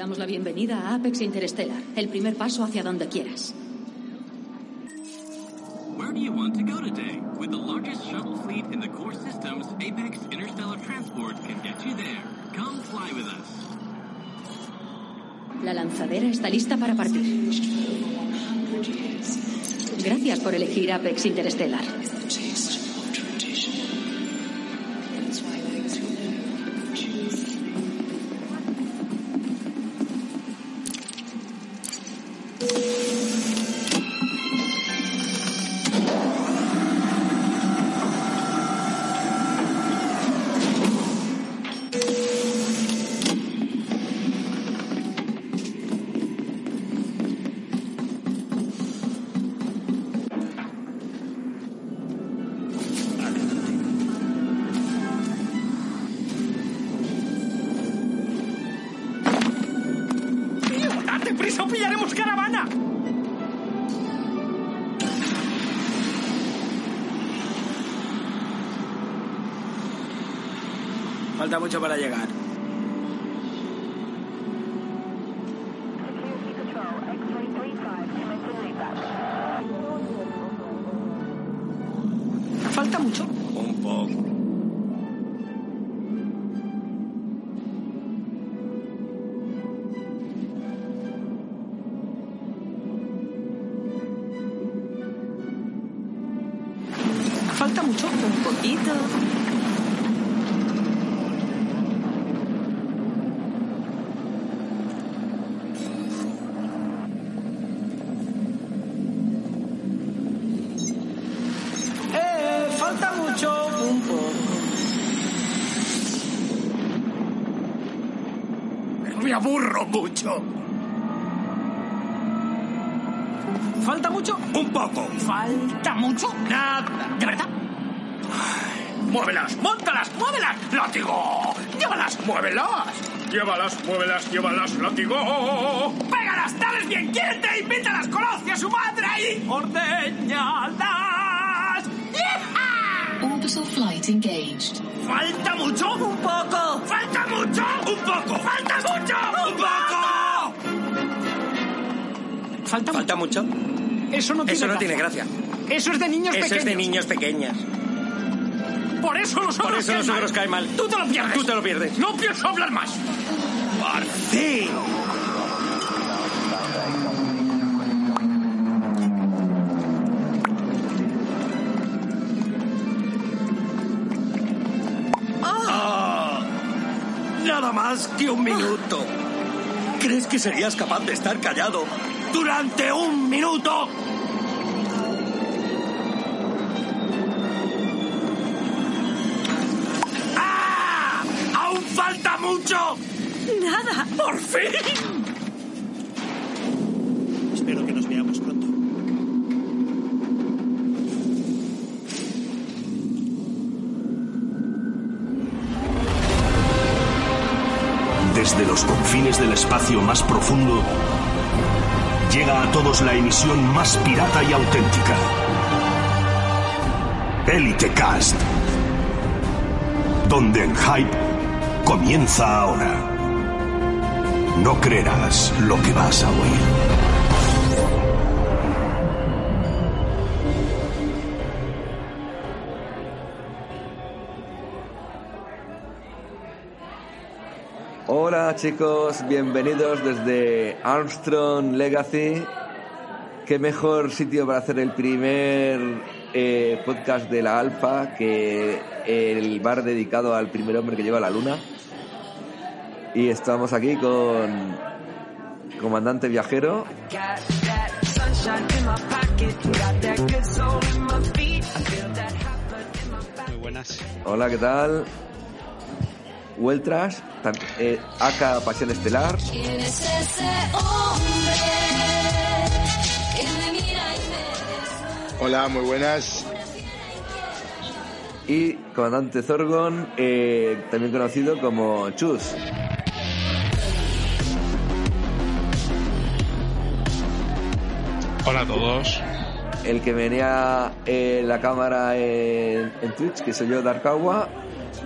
damos la bienvenida a Apex Interstellar, el primer paso hacia donde quieras. Where do you want to go today? With the largest shuttle fleet in the core systems, Apex Interstellar Transport can get you there. Come fly with us. La lanzadera está lista para partir. Gracias por elegir Apex Interstellar. De niños Eso pequeños. es de niños pequeñas. Por eso los Por ogros eso los ogros mal. caen mal. Tú te lo pierdes. Tú te lo pierdes. No pienso hablar más. ¡Por fin! Ah, nada más que un minuto. ¿Crees que serías capaz de estar callado durante un minuto? ¡Nada! ¡Por fin! Espero que nos veamos pronto. Desde los confines del espacio más profundo, llega a todos la emisión más pirata y auténtica. Elite Cast. Donde el hype comienza ahora. No creerás lo que vas a oír. Hola chicos, bienvenidos desde Armstrong Legacy. Qué mejor sitio para hacer el primer eh, podcast de la Alfa que el bar dedicado al primer hombre que llegó a la luna. Y estamos aquí con comandante viajero. Muy buenas. Hola, ¿qué tal? Weltras, tan- eh, Pasión Estelar. ¿Quién es ese hombre que me mira y me Hola, muy buenas. Y comandante Zorgon, eh, también conocido como Chus. Hola a todos. El que venía eh, la cámara en, en Twitch, que soy yo, Darkawa,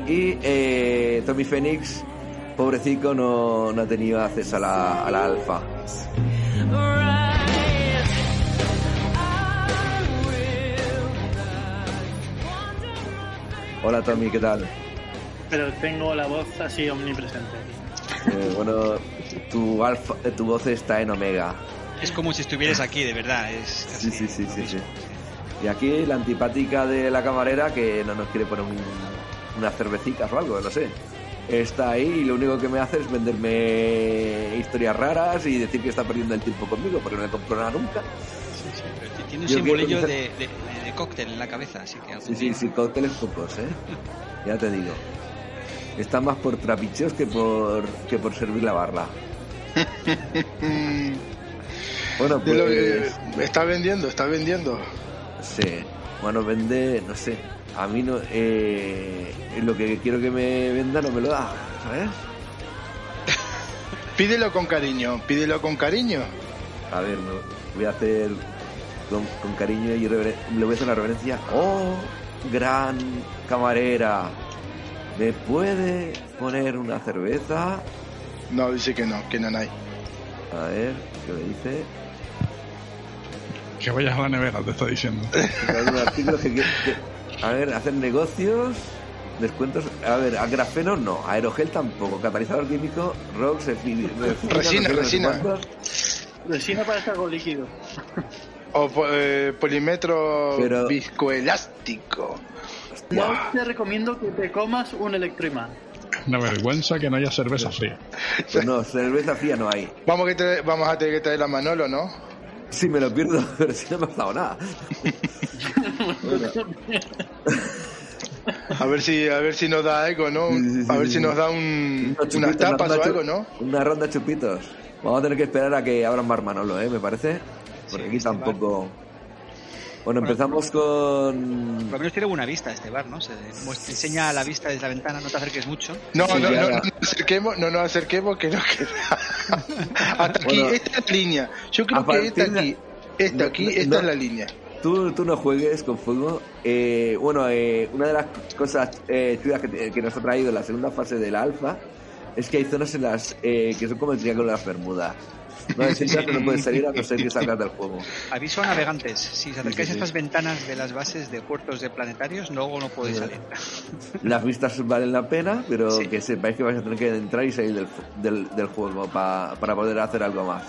y eh, Tommy Phoenix, pobrecito no, no ha tenido acceso a la, a la alfa. Hola Tommy, ¿qué tal? Pero tengo la voz así omnipresente. Eh, bueno, tu, alfa, eh, tu voz está en Omega. Es como si estuvieras aquí, de verdad. Es Sí, casi sí, sí, sí, sí. Y aquí la antipática de la camarera que no nos quiere poner un- unas cervecitas o algo, no sé. Está ahí y lo único que me hace es venderme historias raras y decir que está perdiendo el tiempo conmigo porque no le compro nada nunca. Sí, sí, un Yo simbolillo de, de- de cóctel en la cabeza, así que Sí, sí, día- sí, cócteles pocos, ¿eh? Ya te digo. Está más por trapicheos que por, que por servir la barra. Bueno, De lo pues... está vendiendo, está vendiendo. Sí, bueno, vende, no sé. A mí no. Eh, lo que quiero que me venda no me lo da, ¿sabes? Pídelo con cariño, pídelo con cariño. A ver, no, voy a hacer con, con cariño y reveren- le voy a hacer una reverencia. ¡Oh, gran camarera! ¿Me puede poner una cerveza? No, dice que no, que no hay. A ver, ¿qué me dice? Que vayas a la nevera, te está diciendo. Que, que- a ver, hacer negocios, descuentos. A ver, a grafeno no, aerogel tampoco, catalizador químico, ROX, efi- refina, Resina, resina. Resina para algo líquido. O eh, polímetro Pero- viscoelástico. Yo te recomiendo que te comas un electroimán. Una vergüenza que no haya cerveza fría. Pues no, cerveza fría no hay. Vamos, que te- vamos a tener que traer a Manolo, ¿no? Sí, me lo pierdo, pero si no me ha dado nada. A ver si, a ver si nos da algo, ¿no? Sí, sí, sí, a ver sí, si sí. nos da un, unas tapas una o algo, ¿no? Una ronda de chupitos. Vamos a tener que esperar a que abran Bar Manolo, ¿eh? Me parece. Porque aquí este bar- tampoco... Bueno, empezamos con... Por lo menos tiene buena vista este bar, ¿no? Se muestra- enseña la vista desde la ventana, no te acerques mucho. No, Sí, no, no, no nos acerquemos, no nos acerquemos que no queda. Hasta aquí, Bueno. esta es la línea. Yo creo A que esta de- aquí, esta No, aquí, no, esta no. es la línea. Tú, tú no juegues con fuego. Eh, bueno, eh, una de las cosas eh, chulas que, nos ha traído la segunda fase de la alfa es que hay zonas en las eh, que son como el triángulo de las Bermudas. No si entras, no puedes salir a no ser que salgas del juego. Aviso a navegantes, si os acercáis sí, a sí. estas ventanas de las bases de puertos de planetarios, luego no podéis salir. Las vistas valen la pena, pero Sí. que sepáis que vais a tener que entrar y salir del, del, del juego pa- para poder hacer algo más.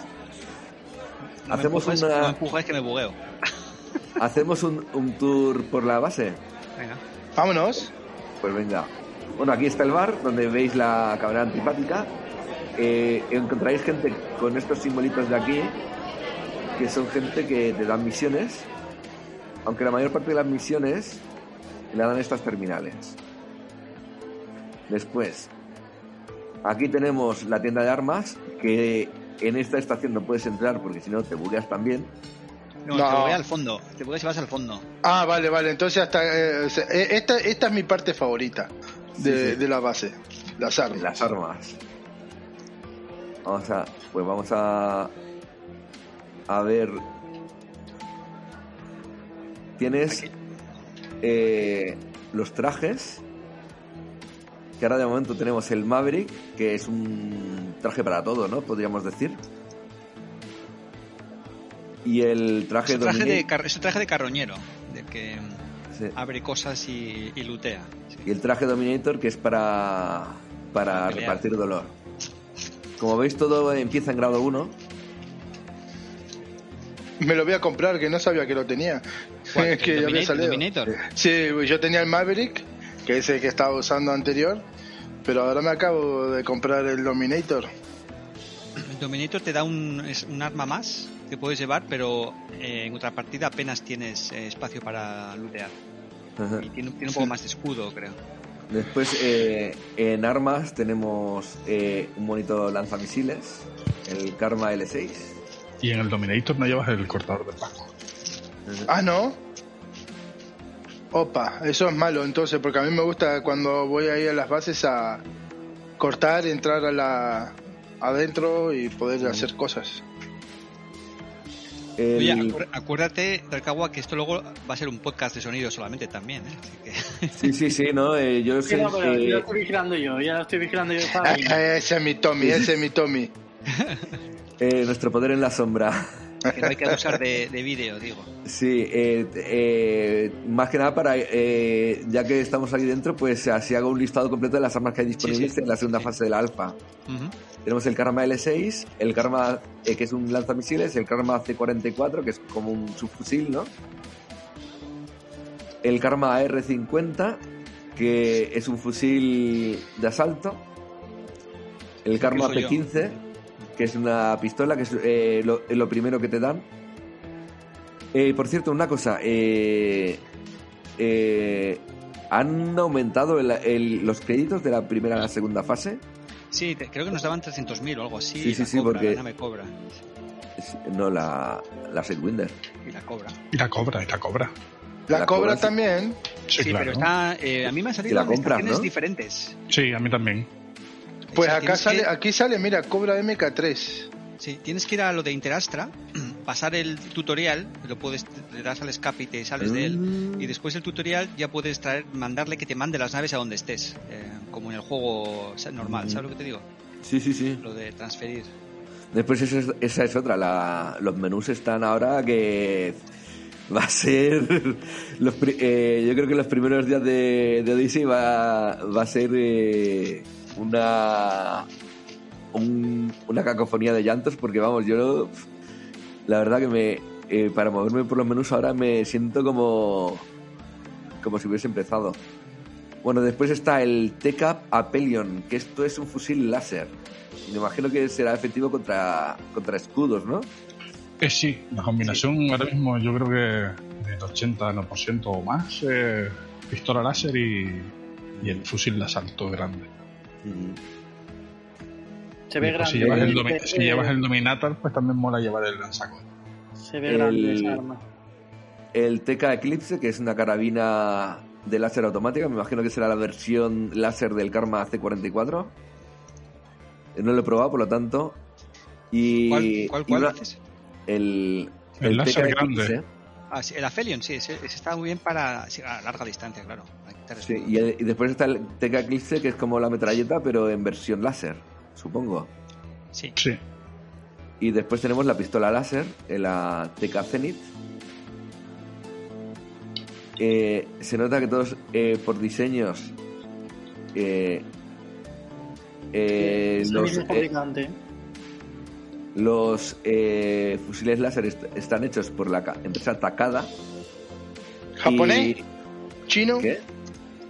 No me Hacemos empujáis, una- no me empujáis que me bugueo. ¿Hacemos un, un tour por la base? Venga. Vámonos. Pues venga. Bueno, aquí está el bar, donde veis la cámara antipática. Eh, encontraréis gente con estos simbolitos de aquí, que son gente que te dan misiones, aunque la mayor parte de las misiones le dan estas terminales. Después, aquí tenemos la tienda de armas, que en esta estación no puedes entrar porque si no te bugueas también. No, No. te buguea al fondo. Te bugueas y vas al fondo. Ah, vale, vale. Entonces hasta eh, eh, esta, esta es mi parte favorita de, Sí, sí. de la base. Las armas. Las armas. Vamos a. Pues vamos a. A ver. Tienes. eh, los trajes. Que ahora de momento tenemos el Maverick, que es un traje para todo, ¿no? Podríamos decir. Y el traje, Es un traje, de, es un traje de carroñero, de que sí. abre cosas y, y lutea. Sí. Y el traje Dominator, que es para. Para Pelear. repartir dolor. Como veis, todo empieza en grado 1. Me lo voy a comprar, que no sabía que lo tenía. ¿Cuál? que ¿El ya había Dominator- salido. Dominator? Sí, yo tenía el Maverick, que es el que estaba usando anterior. Pero ahora me acabo de comprar el Dominator. El Dominator te da un, es un arma más que puedes llevar, pero eh, en contrapartida apenas tienes eh, espacio para lootear. Ajá. Y tiene, tiene un poco más de escudo, creo. Después, eh, en armas tenemos eh, un bonito lanzamisiles, el Karma L6. Y en el Dominator no llevas el cortador de paco. Ah, ¿no? Opa, eso es malo entonces, porque a mí me gusta cuando voy ahí a las bases a cortar, entrar a la adentro y poder hacer cosas. El- Oye, acuérdate, Rancagua, que esto luego va a ser un podcast de sonido solamente también, ¿eh? Así que Sí, sí, sí, no, eh, yo Sí, sé no, pero ya lo estoy vigilando yo, ya lo estoy vigilando yo. Eh, ese es mi Tommy, ese es mi Tommy. eh, nuestro poder en la sombra. Que no hay que abusar de, de vídeo, digo. Sí, eh, eh, más que nada para, eh, ya que estamos aquí dentro, pues así hago un listado completo de las armas que hay disponibles Sí, sí. en la segunda fase de la alfa. Tenemos el Karma L6, el Karma, eh, que es un lanzamisiles, el Karma C44, que es como un subfusil, ¿no? El Karma AR-50, que es un fusil de asalto. El Karma soy yo. P15, que es una pistola, que es eh, lo, lo primero que te dan. Eh, por cierto, una cosa. eh, eh, ¿Han aumentado el- el- los créditos de la primera a la segunda fase? Sí, te- creo que nos daban 300.000 o algo así. Sí, sí, la sí, cobra, porque- la nave cobra. No, la, la Sidewinder. Y la cobra. Y la cobra, y la cobra. La, La cobra también. Sí, Sí, claro. pero está. eh, a mí me han salido en compras, diferentes. Sí, a mí también. Pues O sea, acá sale, que- aquí sale, mira, cobra MK3. Sí, tienes que ir a lo de Interastra, pasar el tutorial, lo puedes, le das al escape y te sales de él. Mm. Y después del tutorial ya puedes traer, mandarle que te mande las naves a donde estés, eh, como en el juego normal, ¿sabes lo que te digo? Sí, sí, sí. Lo de transferir. Después esa es, esa es otra. La, los menús están ahora que va a ser... Los, pri- eh, yo creo que los primeros días de, de Odyssey va, va a ser eh, una... un- una cacofonía de llantos porque vamos, yo la verdad que me eh, para moverme por los menús ahora me siento como como si hubiese empezado. Bueno, después está el TCAP Apelion, que esto es un fusil láser. Me imagino que será efectivo contra, contra escudos, ¿no? Eh, sí, la combinación ahora mismo yo creo que del 80% o más, eh, pistola láser y, y el fusil de asalto grande. Se ve pues, grande. si, llevas el eh, domi- si llevas el Dominator, pues también mola llevar el lanzaco. Se ve grande el- esa arma. El TK Eclipse, que es una carabina de láser automática, me imagino que será la versión láser del Karma C44. Eh, No lo he probado, por lo tanto. Y, ¿Cuál, cuál, y cuál una- el, El láser TK grande. Eclipse. Ah, sí, el Aphelion, sí, ese, ese está muy bien para sí, a larga distancia, claro. Sí, escudo. y, el- y después está el TK Eclipse, que es como la metralleta, pero en versión láser, supongo. Sí. Sí. Y después tenemos la pistola láser, eh, la TK Zenith. Eh, se nota que todos eh, por diseños eh, eh, Es el los, mismo eh, fabricante. Los eh, fusiles láser est- están hechos por la ca- empresa Takada. ¿Japonés? Y- ¿Chino? ¿Qué? Sí,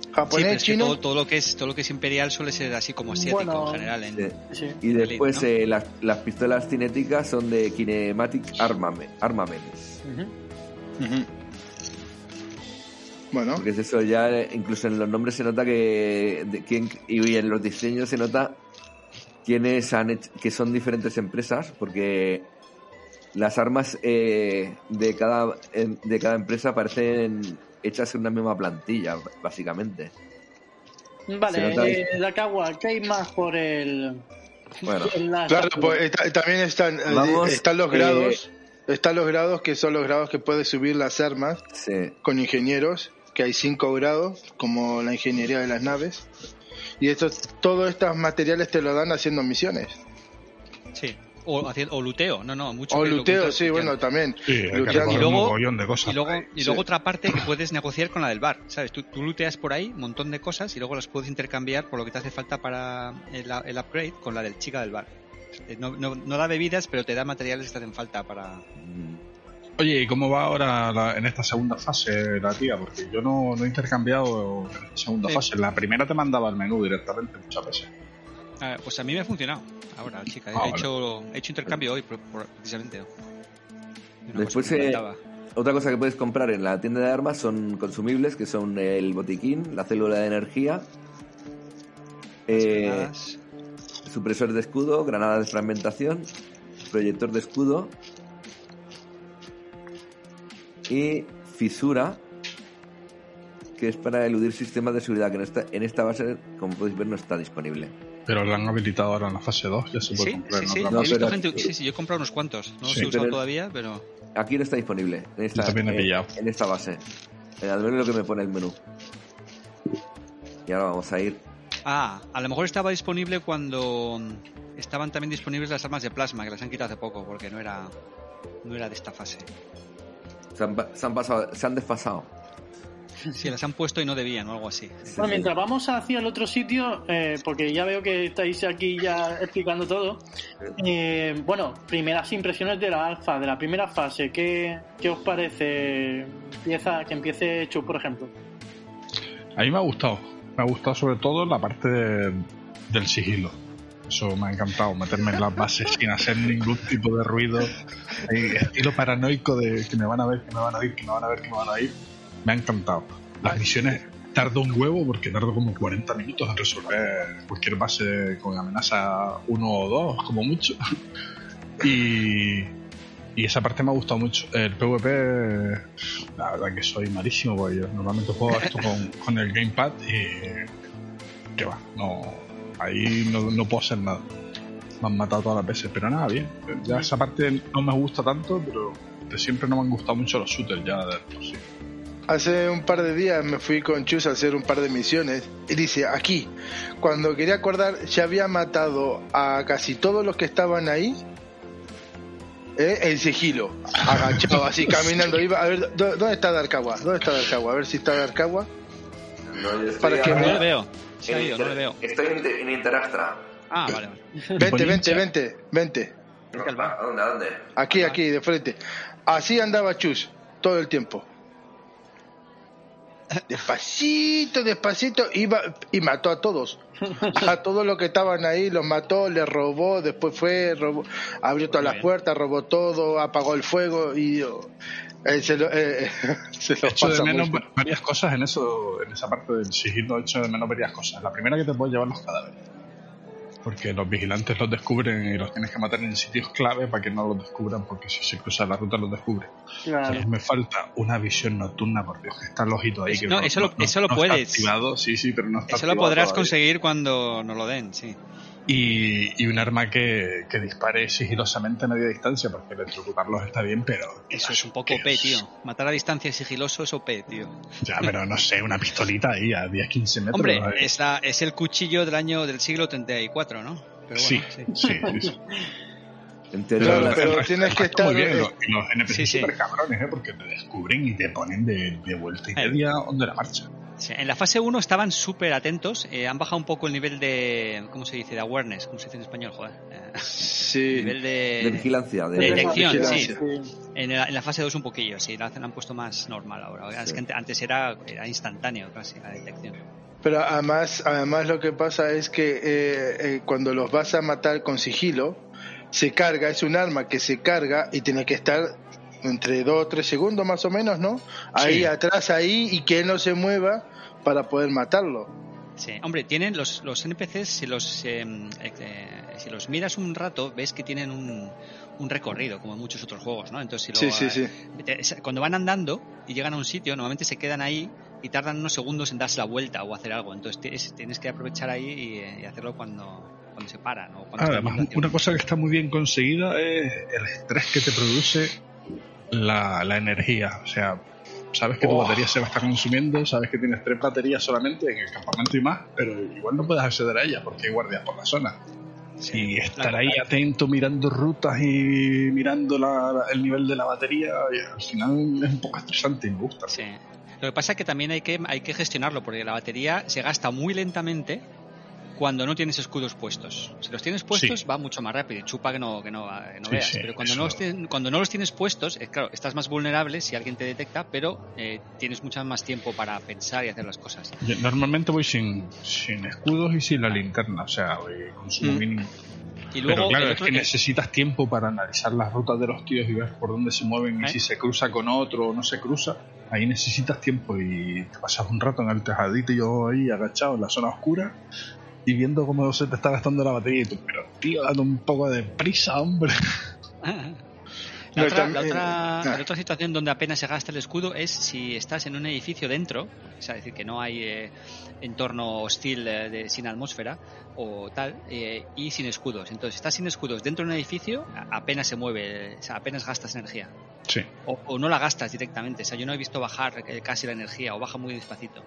pero ¿Japonés? es que ¿Chino? todo, todo lo que es todo lo que es imperial suele ser así como asiático Bueno, en general. En, Sí. Sí. Y después ¿no? eh, las, las pistolas cinéticas son de Kinematic Armame- Armaments. Ujú. Ujú. Bueno, Porque es eso, ya eh, incluso en los nombres se nota que de quién, y en los diseños se nota quiénes han hecho, que son diferentes empresas, porque las armas eh, de cada em- de cada empresa parecen hechas en una misma plantilla, básicamente. Vale, eh, Dakawa, ¿qué hay más por el. Bueno, claro, pues también están, eh, Vamos, están los eh, grados. Están los grados que son los grados que puedes subir las armas sí. con ingenieros, que hay cinco grados, como la ingeniería de las naves. Y esto, todos estos materiales te lo dan haciendo misiones. Sí. O, haciendo, o luteo, no, no, mucho. O luteo, sí, bueno, también. Sí, Y luego- de cosas. Y luego, y Sí. luego otra parte que puedes negociar con la del bar, ¿sabes? Tú, tú looteas por ahí un montón de cosas y luego las puedes intercambiar por lo que te hace falta para el, el upgrade con la del chica del bar. Eh, No, no, no da bebidas, pero te da materiales que te hacen falta para... Oye, ¿y cómo va ahora la- en esta segunda fase la tía? Porque yo no, no he intercambiado en esta segunda Sí. fase. La primera te mandaba el menú directamente muchas veces. Ah, pues a mí me ha funcionado. Ahora, chica, Ah, he, vale. hecho, he hecho intercambio hoy, precisamente. Después, cosa eh, faltaba. Otra cosa que puedes comprar en la tienda de armas son consumibles, que son el botiquín, la célula de energía, eh, supresor de escudo, granada de fragmentación, proyector de escudo y fisura, que es para eludir sistemas de seguridad, que en esta, en esta base, como podéis ver, no está disponible. Pero la han habilitado ahora en la fase 2, ya se puede Sí, comprar sí, en sí. otra No, he fase. visto pero- gente- sí, sí, yo he comprado unos cuantos. No los Sí, he usado todavía, pero... Aquí no está disponible, en esta, Yo también he eh, pillado. en esta base. Al menos lo que me pone el menú. Y ahora vamos a ir. Ah, a lo mejor estaba disponible cuando mm, estaban también disponibles las armas de plasma, que las han quitado hace poco, porque no era, no era de esta fase. Se han, pa- se han pasado, se han desfasado. Sí, las han puesto y no debían o algo así. Bueno, mientras vamos hacia el otro sitio, eh, porque ya veo que estáis aquí ya explicando todo. eh, bueno, primeras impresiones de la alfa, de la primera fase. ¿Qué, qué os parece? Empieza, que empiece Chu, por ejemplo. A mí me ha gustado. Me ha gustado sobre todo la parte de- del sigilo. Eso me ha encantado, meterme en las bases sin hacer ningún tipo de ruido. Ahí, estilo paranoico de que me van a ver, que me van a oír, que me van a ver, que me van a oír. Me ha encantado. Las misiones tardo un huevo porque tardo como 40 minutos en resolver cualquier base con amenaza uno o dos, como mucho. Y, y esa parte me ha gustado mucho. El PvP, la verdad que soy malísimo, porque yo normalmente juego esto con, con el Gamepad y. que va, no. Ahí no, no puedo hacer nada. Me han matado todas las veces, pero nada, bien. Ya esa parte no me gusta tanto, pero de siempre no me han gustado mucho los shooters ya de por sí. Hace un par de días me fui con Chus a hacer un par de misiones y dice, aquí, cuando quería acordar, ya había matado a casi todos los que estaban ahí ¿eh? en sigilo, agachado, así caminando. Iba a ver, ¿dó- ¿dónde está Darkawa? ¿Dónde está Darkawa? A ver si está Darkawa. No, Para que me- veo. Se ha en ido, no le Inter- veo. Estoy en, en Interastra. Ah, vale, vale. Vente, vente, vente, vente. ¿A dónde? ¿A dónde? Aquí, aquí, de frente. Así andaba Chus todo el tiempo. Despacito, despacito, iba y mató a todos. A todos los que estaban ahí, los mató, les robó, después fue, robó, abrió todas Muy las bien. puertas, robó todo, apagó el fuego y eh, se lo, eh, se lo Echo de menos varias cosas en eso, en esa parte del sigilo, echo de menos varias cosas. La primera que te puedes llevar los cadáveres. Porque los vigilantes los descubren y los tienes que matar en sitios clave para que no los descubran, porque si se cruza la ruta los descubren. Claro. Me falta una visión nocturna, por Dios, que está el ojito ahí. Que No, eso lo- eso lo está puedes. activado, sí, sí, pero no está Eso lo podrás todavía. conseguir cuando nos lo den, sí. Y, y un arma que, que dispare sigilosamente a media distancia, porque electrocutarlos está bien, pero. Eso es un poco OP, tío. Matar a distancia sigiloso es OP, tío. Ya, pero no sé, una pistolita ahí a 10-15 metros. Hombre, ¿no? es, la- es el cuchillo del año del siglo 34, ¿no? Pero sí, bueno, sí, sí, sí. Pero tienes que está muy estar- bien, los, y los NPC Sí, sí. super cabrones, ¿eh? porque te descubren y te ponen de, de vuelta y Eh. media donde la marcha. Sí, en la fase 1 estaban súper atentos. eh, han bajado un poco el nivel de. ¿Cómo se dice? De awareness. ¿Cómo se dice en español? Joder. Eh, Sí. nivel de. de vigilancia. De, de detección, vigilancia. sí. En, la- en la fase 2 un poquillo, sí. La, la han puesto más normal ahora. Es que ante- antes era, era instantáneo casi la detección. Pero además, además lo que pasa es que eh, eh, cuando los vas a matar con sigilo, se carga, es un arma que se carga y tiene que estar entre 2 o 3 segundos más o menos, ¿no? Ahí Sí. atrás, ahí, y que él no se mueva para poder matarlo. Sí, hombre, tienen los, los NPCs, si los, eh, eh, si los miras un rato, ves que tienen un, un recorrido, como en muchos otros juegos, ¿no? Entonces, si lo, Sí, sí, sí. cuando van andando y llegan a un sitio, normalmente se quedan ahí y tardan unos segundos en darse la vuelta o hacer algo. Entonces, tienes, tienes que aprovechar ahí y, y hacerlo cuando, cuando se paran. O cuando están Además, una cosa que está muy bien conseguida es el estrés que te produce la, la energía. O sea, sabes que tu Oh. batería se va a estar consumiendo, sabes que tienes tres baterías solamente en el campamento y más, pero igual no puedes acceder a ellas porque hay guardias por la zona. Y estar ahí atento mirando rutas y mirando la- la- el nivel de la batería, y al final es un poco estresante y me gusta. Sí. Lo que pasa es que también hay que, hay que gestionarlo, porque la batería se gasta muy lentamente cuando no tienes escudos puestos. Si los tienes puestos Sí. va mucho más rápido y chupa que no, que no, que no Sí, veas. sí, pero cuando no, los tien- cuando no los tienes puestos, eh, claro, estás más vulnerable si alguien te detecta, pero eh, tienes mucho más tiempo para pensar y hacer las cosas. Yo normalmente voy sin, sin escudos y sin la linterna, o sea, voy consumo Mm. mínimo. Y luego Pero claro, es que el- necesitas tiempo para analizar las rutas de los tíos y ver por dónde se mueven y ¿Eh? si se cruza con otro o no se cruza. Ahí necesitas tiempo y te pasas un rato en el tejadito y yo ahí agachado en la zona oscura y viendo cómo se te está gastando la batería y tú, pero tío, date un poco de prisa, hombre. La, otra, también- la otra- ah. la otra situación donde apenas se gasta el escudo es si estás en un edificio dentro, o sea, es decir, que no hay eh, entorno hostil eh, de- sin atmósfera o tal, eh, y sin escudos. Entonces, si estás sin escudos dentro de un edificio, a- apenas se mueve, o sea, apenas gastas energía. Sí. O, o no la gastas directamente. O sea, yo no he visto bajar eh, casi la energía o baja muy despacito.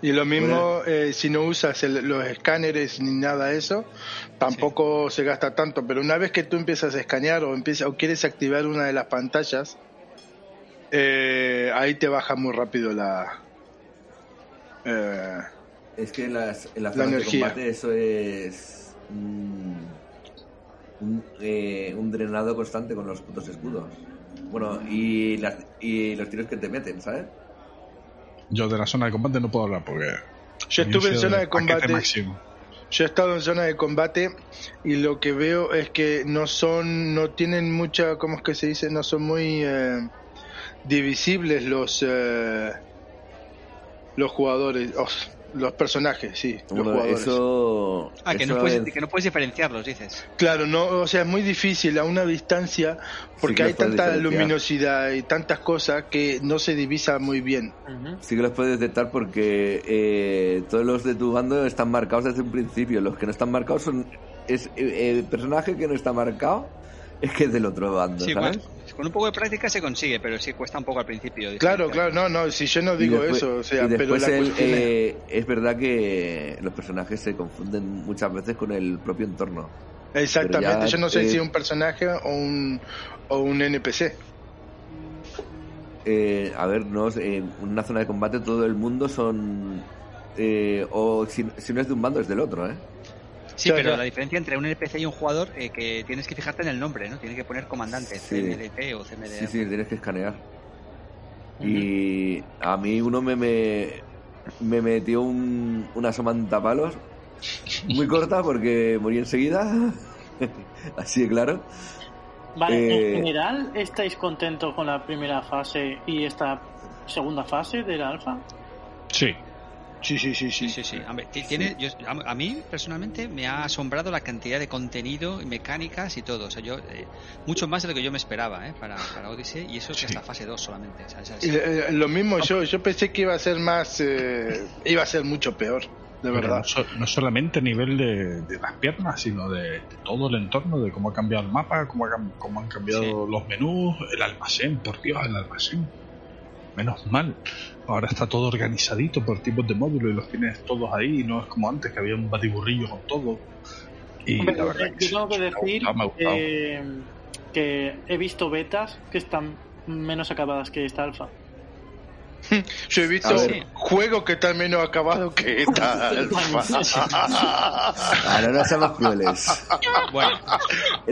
Y lo mismo eh, si no usas el- los escáneres ni nada de eso, tampoco se gasta tanto. Pero una vez que tú empiezas a escanear o, empiezas, o quieres activar una de las pantallas, eh, ahí te baja muy rápido la... eh, Es que en las, en las La de combate eso es mm, un, eh, un drenado constante con los putos escudos. Bueno, y, las, y los tiros que te meten, ¿sabes? Yo de la zona de combate no puedo hablar porque. Yo estuve en zona de combate. máximo. Yo he estado en zona de combate y lo que veo es que no son, no tienen mucha, ¿cómo es que se dice? No son muy eh, divisibles los eh, los jugadores, os- los personajes, sí, los Bueno, jugadores. eso. Ah, que eso no, puedes, es- que no puedes diferenciarlos, dices. Claro, no, o sea, es muy difícil a una distancia porque que hay los tanta luminosidad y tantas cosas que no se divisa muy bien. Sí que los puedes detectar porque eh, todos los de tu bando están marcados desde un principio. Los que no están marcados son. Es, eh, el personaje que no está marcado es que es del otro bando, Sí, ¿sabes? con, con un poco de práctica se consigue, pero sí cuesta un poco al principio. Claro, claro, no, no, si yo no Y digo después- eso, o sea, y pero la el, eh, es verdad que los personajes se confunden muchas veces con el propio entorno. Exactamente, ya, yo no sé eh, si es un personaje o un, o un NPC. Eh, a ver, no, en una zona de combate todo el mundo son... eh, o si, si no es de un bando es del otro, ¿eh? Sí, pero la diferencia entre un NPC y un jugador eh, que tienes que fijarte en el nombre, ¿no? Tienes que poner comandante, Sí. CMDP o CMD. Sí, sí, tienes que escanear. Y a mí uno me, me, me metió un, una somanta palos muy corta porque morí enseguida. Así de claro. Vale, Eh, en general, ¿estáis contentos con la primera fase y esta segunda fase del alfa? Sí. Sí, sí, sí, Sí, sí, sí. Ti- tiene, yo- a, a mí, personalmente, me ha asombrado la cantidad de contenido, y mecánicas y todo. O sea, yo, eh, mucho más de lo que yo me esperaba, ¿eh? Para, para Odyssey, y eso que hasta fase 2 solamente. es- eh, lo mismo yo, yo pensé que iba a ser más, eh, iba a ser mucho peor, de verdad. No, so- no solamente a nivel de, de las piernas, sino de, de todo el entorno, de cómo ha cambiado el mapa, cómo, ha cómo han cambiado los menús, el almacén, por Dios, el almacén. Menos mal. Ahora está todo organizadito por tipos de módulos y los tienes todos ahí, no es como antes que había un batiburrillo con todo. Y Hombre, la verdad que tengo que me ha decir gustado, me ha eh, que he visto betas que están menos acabadas que esta alfa. Yo he visto juegos que están menos acabados que esta. Ahora no seamos crueles. Bueno,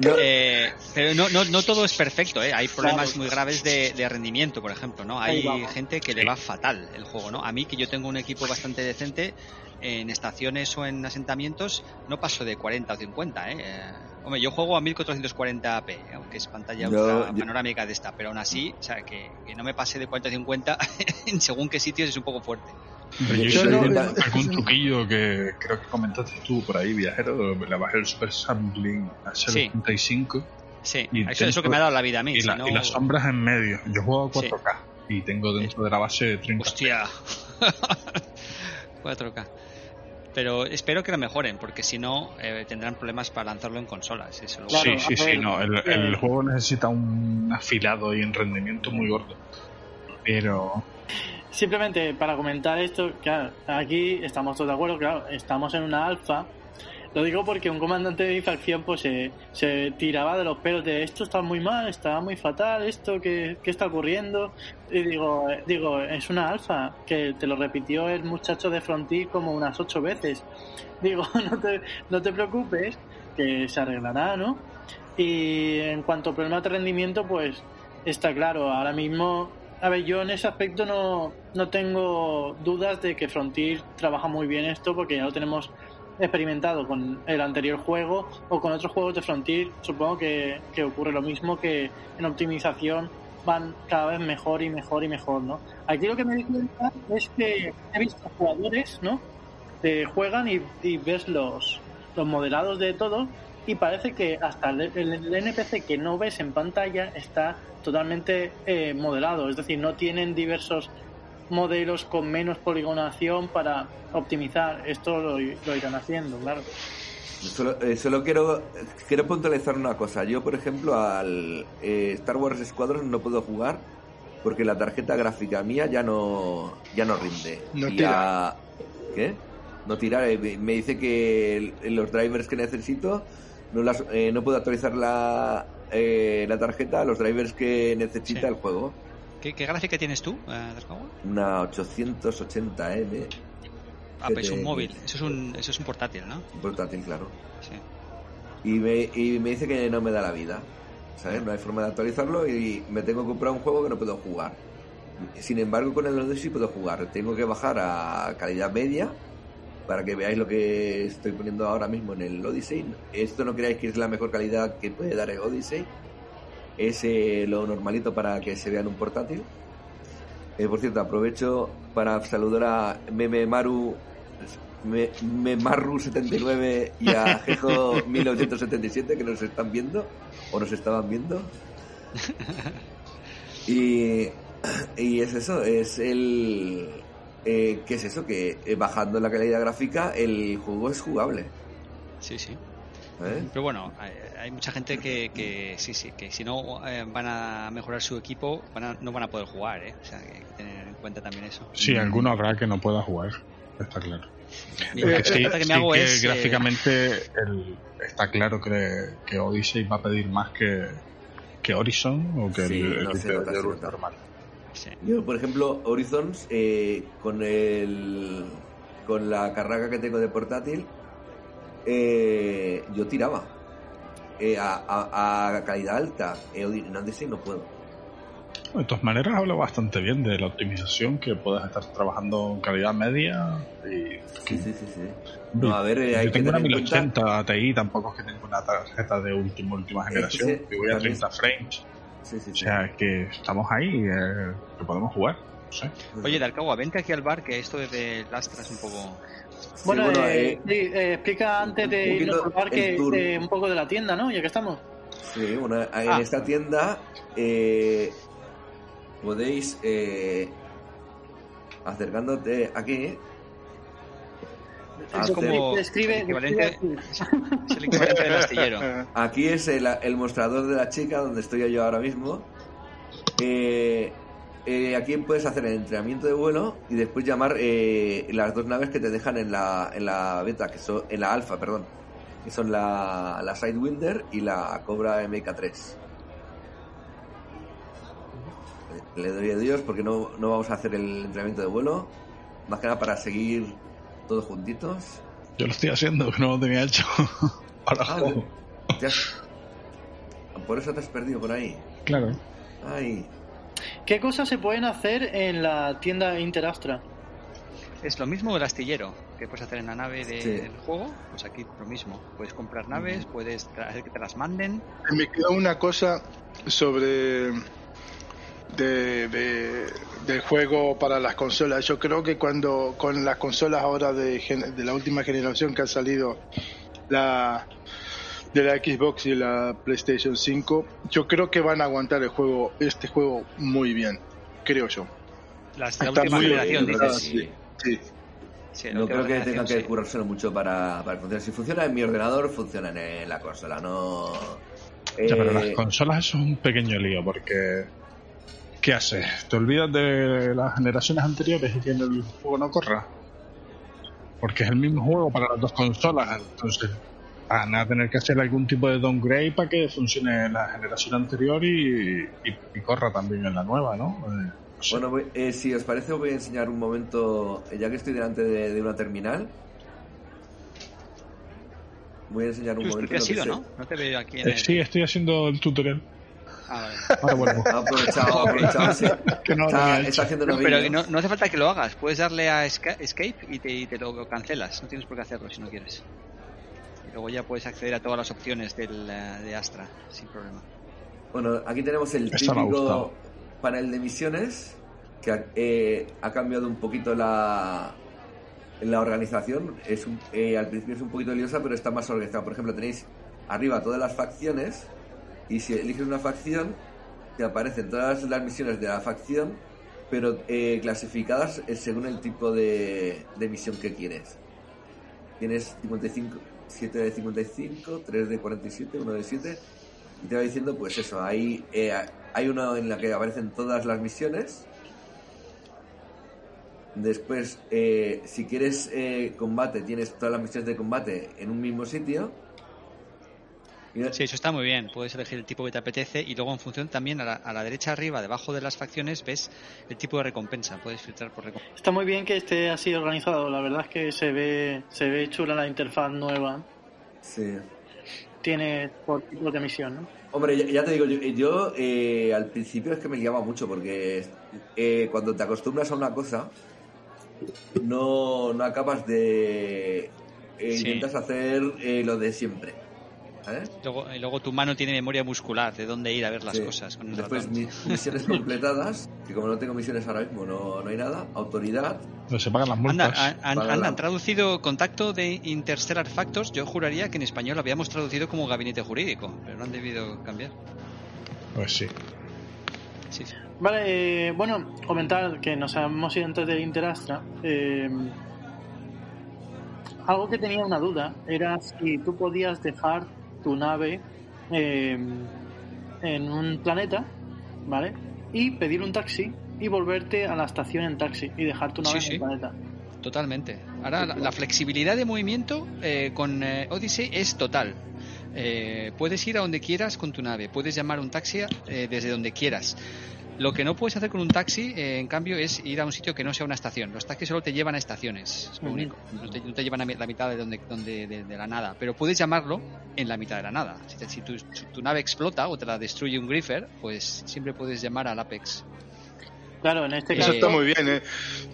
No, eh, pero no, no, no todo es perfecto, ¿eh? Hay problemas muy graves de, de rendimiento, por ejemplo, ¿no? Hay gente que le va fatal el juego, ¿no? A mí, que yo tengo un equipo bastante decente, en estaciones o en asentamientos, no paso de 40 o 50, ¿eh? Hombre, yo juego a 1440p, aunque es pantalla Yo- ultra yo- panorámica de esta, pero aún así, o sea, que, que no me pase de 40 o 50 en según qué sitios es un poco fuerte. Pero yo no- algún- truquillo que creo que comentaste tú por ahí, viajero. Le bajé el super sampling a Sí. 0.35 Sí, Y eso es lo que me ha dado la vida a mí. y, si la- no- y las sombras en medio. Yo juego a Sí. 4K y tengo dentro de la base 30. Hostia. 4K. Pero espero que lo mejoren, porque si no, eh, tendrán problemas para lanzarlo en consolas. Eso lo- Claro, sí, sí, sí, no. El, eh, el juego necesita un afilado y un rendimiento muy gordo. Pero Simplemente para comentar esto, claro, aquí estamos todos de acuerdo, claro, estamos en una alfa. Lo digo porque un comandante de mi pues se, tiraba de los pelos de esto está muy mal, está muy fatal, esto que está ocurriendo. Y digo, eh, digo, es una alfa, que te lo repitió el muchacho de Frontier como unas ocho veces. Digo, no te, no te preocupes, que se arreglará, ¿no? Y en cuanto a problemas de rendimiento, pues está claro, ahora mismo, a ver, yo en ese aspecto no, no tengo dudas de que Frontier trabaja muy bien esto porque ya lo tenemos experimentado con el anterior juego o con otros juegos de Frontier. Supongo que, que ocurre lo mismo que en optimización van cada vez mejor y mejor y mejor, ¿no? Aquí lo que me di cuenta es que he visto jugadores, ¿no? Que juegan y, ves los, los modelados de todo y parece que hasta el, el- el NPC que no ves en pantalla está totalmente eh, modelado, es decir, no tienen diversos modelos con menos poligonación para optimizar. Esto lo, lo irán haciendo, claro. Solo, eh, solo quiero, quiero puntualizar una cosa. Yo, por ejemplo, al eh, Star Wars Squadron no puedo jugar porque la tarjeta gráfica mía ya no ya no rinde. No y, tira. a, ¿Qué? No tirar. eh, me me dice que el- los drivers que necesito no, las, eh, no puedo actualizar la, eh, la tarjeta a los drivers que necesita Sí. el juego. ¿Qué, qué gráfica tienes tú, eh, Darkawa? Una 880M Ah, pero es un móvil, eso es un, eso es un portátil, ¿no? portátil, claro. Sí. Y me, y me dice que no me da la vida. ¿Sabes? No hay forma de actualizarlo y me tengo que comprar un juego que no puedo jugar. Sin embargo, con el Odyssey puedo jugar. Tengo que bajar a calidad media para que veáis lo que estoy poniendo ahora mismo en el Odyssey. Esto no creáis que es la mejor calidad que puede dar el Odyssey. Es eh, lo normalito para que se vea en un portátil. Eh, por cierto, aprovecho para saludar a Meme Maru Me- Memaru79 y a Jejo 1977 que nos están viendo o nos estaban viendo. Y, y es eso, es el... Eh, ¿Qué es eso? Que eh, bajando la calidad gráfica el juego es jugable. Sí, sí. ¿eh? Pero bueno, hay, mucha gente que, que sí, sí, que si no eh, van a mejorar su equipo, van a- no van a poder jugar, ¿eh? O sea, que hay que tener en cuenta también eso. Sí, alguno habrá que no pueda jugar, está claro. Mira, que sí, pregunta que me sí hago que es, eh, gráficamente el- está claro que, que Odyssey va a pedir más que, que Horizon o que Sí, el, no, el luz nota. normal. sí. Yo, por ejemplo, Horizons, eh, con el con la carraca que tengo de portátil, eh, yo tiraba eh, a, a- a calidad alta. Eh, en Odyssey no puedo. De todas maneras, habla bastante bien de la optimización, que puedas estar trabajando en calidad media. Y, Sí, sí, sí. sí. No, a ver, eh, hay Yo que tengo una tener en cuenta- 1080 Ti, tampoco es que tenga una tarjeta de última, última Es generación. sí, y voy a también- 30 frames. Sí, sí, O sí. sea, que estamos ahí, eh, que podemos jugar. No sé. Oye, Darkawa, vente aquí al bar, que esto de Lastra es un poco... Sí, Bueno, bueno, eh, eh, eh, explica antes de un irnos al bar que, eh, un poco de la tienda, ¿no? Ya que estamos. Sí, una- en Ah. esta tienda eh, podéis, eh, acercándote aquí, Es como Describe- el equivalente, describe- es el equivalente del astillero. Aquí es el, el mostrador de la chica donde estoy yo ahora mismo. Eh, eh, aquí puedes hacer el entrenamiento de vuelo y después llamar eh, las dos naves que te dejan en la, en la beta, que son en la alfa, perdón, que son la, la Sidewinder y la Cobra MK3. Le doy a Dios porque no, no vamos a hacer el entrenamiento de vuelo, más que nada para seguir todos juntitos. Yo lo estoy haciendo, que no lo tenía hecho. Ahora Ah, juego. Por eso te has perdido por ahí. Claro. Ay, ¿Qué cosas se pueden hacer en la tienda Interastra? Es lo mismo del astillero que puedes hacer en la nave de- Sí. del juego, pues aquí lo mismo. Puedes comprar naves, puedes hacer que te las manden. Me quedó una cosa sobre de, de- del juego para las consolas. Yo creo que cuando con las consolas ahora de, gen- de la última generación que ha salido, la de la Xbox y la PlayStation 5, yo creo que van a aguantar el juego, este juego muy bien, creo yo. La Está última muy generación, bien, dices. sí. Sí. No creo que tenga que sí. currárselo mucho para, para funcionar. Si funciona en mi ordenador, funciona en la consola. No. Ya, pero Eh, las consolas eso es un pequeño lío porque ¿qué haces? ¿Te olvidas de las generaciones anteriores y que en el juego no corra? Porque es el mismo juego para las dos consolas, entonces van a tener que hacer algún tipo de downgrade para que funcione en la generación anterior y, y- y corra también en la nueva, ¿no? Eh, no sé. Bueno, voy- eh, si os parece, os voy a enseñar un momento, eh, ya que estoy delante de, de una terminal. Voy a enseñar un tú momento. has lo que ido, sé. ¿no? No te veo aquí en Eh, el... sí, estoy haciendo el tutorial. Ah, vale. Aprovechado, ha aprovechado. sí. Que no lo está, está haciendo una Pero no, no hace falta que lo hagas. Puedes darle a esca- Escape y te, y te lo cancelas. No tienes por qué hacerlo si no quieres. Luego ya puedes acceder a todas las opciones del, eh, de Astra sin problema. Bueno, aquí tenemos el típico panel de misiones que ha, eh, ha cambiado un poquito la, la organización. Es un- eh, al principio es un poquito liosa, pero está más organizada. Por ejemplo, tenéis arriba todas las facciones y si eliges una facción te aparecen todas las misiones de la facción, pero eh, clasificadas eh, según el tipo de, de misión que quieres. Tienes 55, 7 de 55, 3 de 47, 1 de 7 y te va diciendo, pues eso, hay, eh, hay una en la que aparecen todas las misiones Después, eh, si quieres eh, combate, tienes todas las misiones de combate en un mismo sitio. Sí, eso está muy bien. Puedes elegir el tipo que te apetece y luego en función también a la, a la derecha arriba, debajo de las facciones, ves el tipo de recompensa. Puedes filtrar por recompensa. Está muy bien que esté así organizado. La verdad es que se ve, se ve chula la interfaz nueva. Sí. Tiene por tipo de misión, ¿no? Hombre, ya, ya te digo, yo, yo, eh, al principio es que me guiaba mucho porque eh, cuando te acostumbras a una cosa, no, no acabas de... eh, Sí. Intentas hacer eh, lo de siempre. ¿Sabes? Luego, y luego tu mano tiene memoria muscular de dónde ir a ver las Sí. cosas. Con Después mi- misiones completadas, que como no tengo misiones ahora mismo, no, no hay nada. Autoridad. No se pagan las Anda, multas. han, han- la- han traducido contacto de Interstellar Factors. Yo juraría que en español lo habíamos traducido como gabinete jurídico, pero no han debido cambiar. Pues sí. Sí, sí. Vale, eh, bueno, comentar que nos hemos ido antes de Interastra. eh, algo que tenía una duda era si tú podías dejar tu nave eh, en un planeta, ¿vale? Y pedir un taxi y volverte a la estación en taxi y dejar tu nave Sí, en sí. el planeta. Totalmente. Ahora, la, la flexibilidad de movimiento eh, con eh, Odyssey es total. Eh, puedes ir a donde quieras con tu nave, puedes llamar un taxi eh, desde donde quieras. Lo que no puedes hacer con un taxi, eh, en cambio, es ir a un sitio que no sea una estación. Los taxis solo te llevan a estaciones, es lo único. No te, no te llevan a la mitad de, donde, donde, de, de la nada. Pero puedes llamarlo en la mitad de la nada. Si, te- si tu, tu nave explota o te la destruye un griffer, pues siempre puedes llamar al Apex. Claro, en este caso. Eso está muy bien, ¿eh?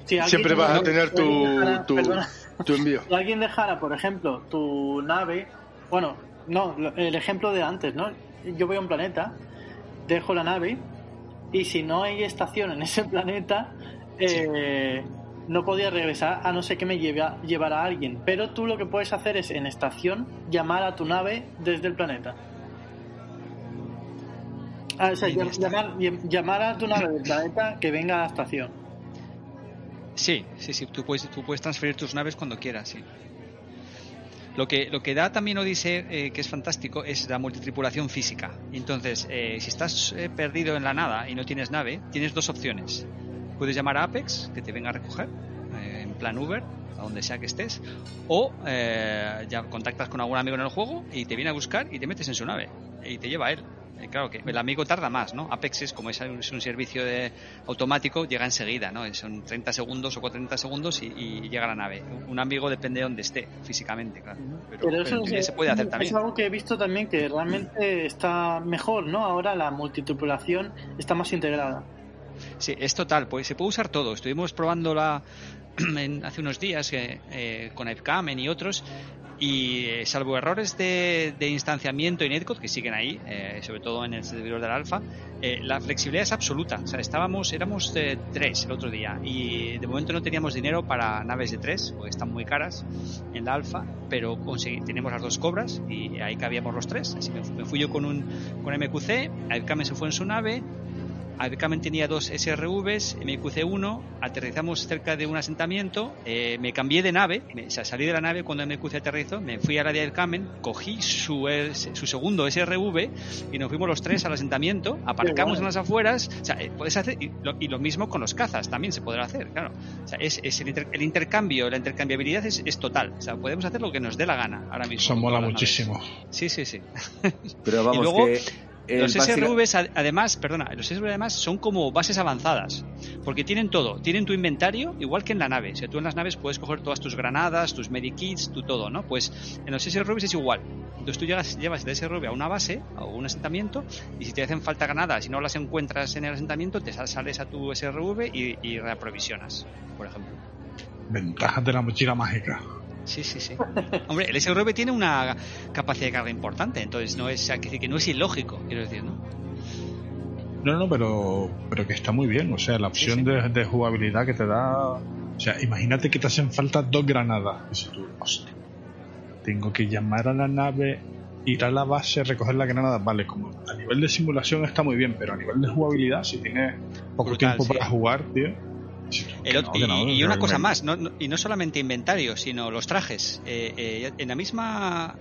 si Siempre vas a tener tu, dejara- tu, envío. Si alguien dejara, por ejemplo, tu nave, bueno, no, el ejemplo de antes, ¿no? Yo voy a un planeta, dejo la nave y si no hay estación en ese planeta, eh, no podía regresar a no ser que me lleve a- llevara a alguien. Pero tú lo que puedes hacer es en estación llamar a tu nave desde el planeta. Ah, o sea, llamar, llam- llamar a tu nave del planeta que venga a la estación. Sí, sí, sí, tú puedes, tú puedes transferir tus naves cuando quieras, sí. Lo que, lo que da también Odyssey, eh, que es fantástico, es la multitripulación física. Entonces, eh, si estás eh, perdido en la nada y no tienes nave, tienes dos opciones. Puedes llamar a Apex, que te venga a recoger, eh, en plan Uber, a donde sea que estés, o eh, ya contactas con algún amigo en el juego y te viene a buscar y te metes en su nave y te lleva a él. Claro que el amigo tarda más, ¿no? Apex es como es un, es un servicio de automático, llega enseguida, ¿no? Son 30 segundos o 40 segundos y, y llega la nave. Un amigo depende de donde esté físicamente, claro. Pero, Pero eso pero es, teoría se puede hacer es también. algo que he visto también que realmente está mejor, ¿no? Ahora la multitripulación está más integrada. Sí, es total, pues se puede usar todo. Estuvimos probándola en- hace unos días eh, eh, con Epcamen y otros y eh, salvo errores de, de instanciamiento y netcode que siguen ahí, eh, sobre todo en el servidor del alfa, eh, la flexibilidad es absoluta. O sea, estábamos, éramos eh, tres el otro día y de momento no teníamos dinero para naves de tres, porque están muy caras en la alfa, pero tenemos las dos cobras y ahí cabíamos los tres. Así que me fui yo con un con MQC, Epcamen se fue en su nave, Abecamen tenía dos SRVs, MQC1, aterrizamos cerca de un asentamiento, eh, me cambié de nave, me, o sea, salí de la nave cuando MQC aterrizó, me fui a la de Abecamen, cogí su, su segundo SRV y nos fuimos los tres al asentamiento, aparcamos en las afueras, o sea, eh, puedes hacer, y lo, y lo mismo con los cazas, también se podrá hacer, claro. O sea, es, es el, inter- el intercambio, la intercambiabilidad es, es total, o sea, podemos hacer lo que nos dé la gana ahora mismo. Eso mola muchísimo. Sí, sí, sí. Pero vamos, Y luego, que. El Los básica- SRVs, ad- además, perdona, los SRVs además son como bases avanzadas, porque tienen todo, tienen tu inventario igual que en la nave. O sea, tú en las naves puedes coger todas tus granadas, tus medikits, tu todo, ¿no? Pues en los SRVs es igual. Entonces tú llegas, llevas el SRV a una base, a un asentamiento, y si te hacen falta granadas y no las encuentras en el asentamiento, te sal- sales a tu SRV y, y reaprovisionas, por ejemplo. Ventajas de la mochila mágica. Sí, sí, sí. Hombre, el SRV tiene una capacidad de carga importante, entonces no es, que no es ilógico, quiero decir, ¿no? No, no, pero, pero que está muy bien. O sea, la opción sí. De, de jugabilidad que te da. O sea, imagínate que te hacen falta dos granadas. Y si tú, hostia, tengo que llamar a la nave, ir a la base, recoger la granada. Vale, como a nivel de simulación está muy bien, pero a nivel de jugabilidad, si tienes poco Brutal, tiempo sí. para jugar, tío. El no, no, y, una cosa más, no, no- y no solamente inventario, sino los trajes. Eh, eh, en la misma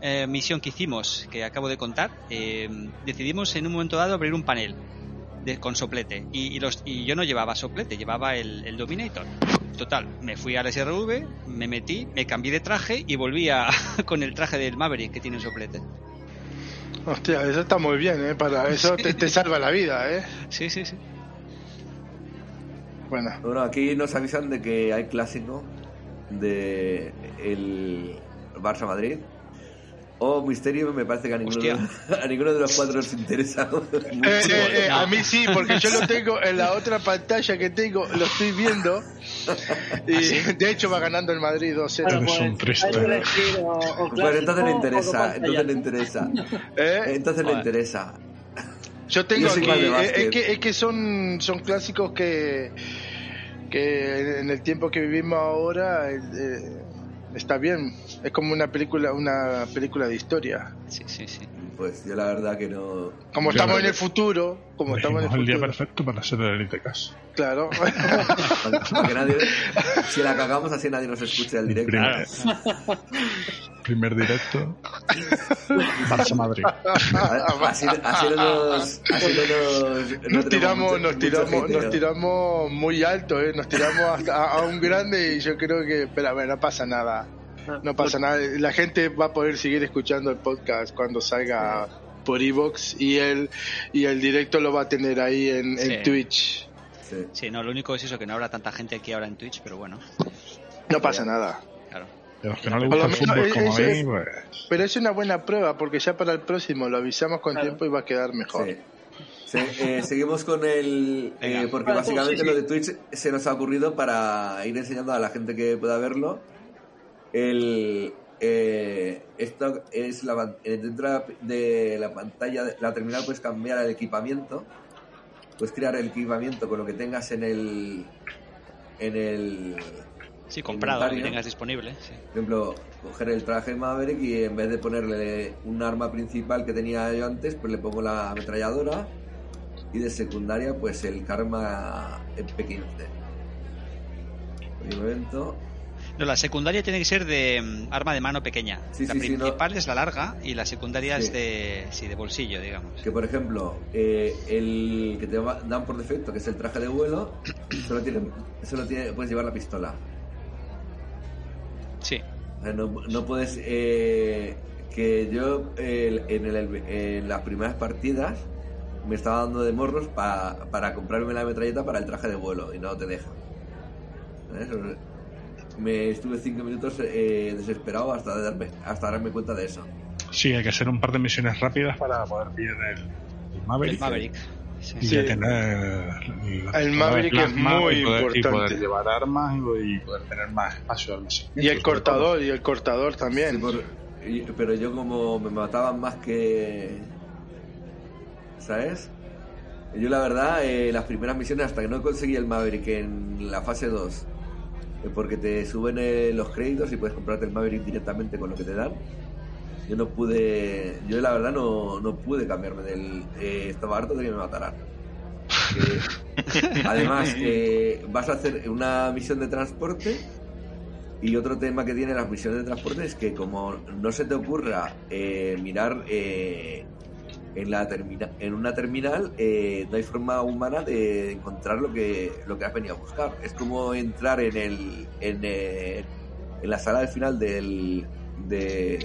eh, misión que hicimos, que acabo de contar, eh, decidimos en un momento dado abrir un panel de- con soplete. Y, y los, y yo no llevaba soplete, llevaba el, el Dominator. Total, me fui al SRV, me metí, me cambié de traje y volví a, con el traje del Maverick que tiene un soplete. Hostia, eso está muy bien, ¿eh? Para eso te, te salva la vida, ¿eh? Sí, sí, sí. Bueno, Bueno, aquí nos avisan de que hay clásico de el Barça Madrid. O Misterio, me parece que a ninguno, a ninguno de los cuatro nos interesa. Eh, eh, eh, a mí sí, porque yo lo tengo en la otra pantalla que tengo, lo estoy viendo. Y de hecho va ganando el Madrid 2-0. Claro, Eres pues, Pues entonces le interesa, entonces le interesa. ¿Eh? Entonces le interesa. Yo tengo aquí, eh, es que, es que son, son clásicos que, que en el tiempo que vivimos ahora eh, eh, está bien. Es como una película, una película de historia. Sí, sí, sí. Pues yo la verdad que no. Como estamos no- en el futuro, como estamos en el el día futuro. perfecto para hacer el Elite Cast. Claro. nadie, si la cagamos así nadie nos escuche al directo. Primer, primer directo. Barça Madrid. Así, así no nos. Así no nos. tiramos, mucho- nos tiramos, nos tiramos muy alto, ¿eh? nos tiramos hasta a, a un grande y yo creo que, pero a ver, no pasa nada, no pasa nada. La gente va a poder seguir escuchando el podcast cuando salga por Evox y el y el directo lo va a tener ahí en. Twitch. Sí. Sí, no, lo único es eso, que no habrá tanta gente aquí ahora en Twitch, pero bueno, No pasa nada. claro. De los que no les Por lo gusta el menos fútbol como a es- mí, pues. Pero es una buena prueba porque ya para el próximo lo avisamos con Claro. tiempo y va a quedar mejor. Sí. Eh, seguimos con el. Eh, porque Vale, básicamente sí, sí. lo de Twitch se nos ha ocurrido para ir enseñando a la gente que pueda verlo. El. eh, esto es la, eh, dentro de la pantalla, la terminal puedes cambiar el equipamiento. Puedes crear el equipamiento con lo que tengas en el. En el. Sí, comprado, que Inventario. tengas disponible. Sí. Por ejemplo, coger el traje Maverick y en vez de ponerle un arma principal que tenía yo antes, pues le pongo la ametralladora y de secundaria pues el Karma MP15. Un momento. No, la secundaria tiene que ser de mm, arma de mano pequeña. Sí, la sí, sí, principal es la larga y la secundaria es de, sí, de bolsillo, digamos. Que por ejemplo, eh, el que te dan por defecto, que es el traje de vuelo, solo tiene, solo tiene, puedes llevar la pistola. Sí, O sea, no, no puedes. eh, que yo eh, en, el- en las primeras partidas me estaba dando de morros pa- para comprarme la metralleta para el traje de vuelo y no te deja. ¿Sabes? Me estuve cinco minutos eh, desesperado hasta darme, hasta darme cuenta de eso. Sí, hay que hacer un par de misiones rápidas para poder pillar el, el Maverick. el Maverick. Sí. Y Sí. ya tener la El Maverick es muy y poder, Y importante. poder llevar armas y, poder tener más espacio de almacenamiento. Y el cortador, y el cortador Sí, también. por- y- pero yo como me mataban más que... ¿Sabes? Yo la verdad, eh, las primeras misiones hasta que no conseguí el Maverick en la fase 2, eh, porque te suben eh, los créditos y puedes comprarte el Maverick directamente con lo que te dan. Yo no pude, yo la verdad no, no pude cambiarme del... eh, estaba harto de que me mataran. Que- además, eh, vas a hacer una misión de transporte y otro tema que tiene las misiones de transporte es que como no se te ocurra eh, mirar en una terminal, eh, no hay forma humana de encontrar lo que lo que has venido a buscar. Es como entrar en el en, en la sala del final del de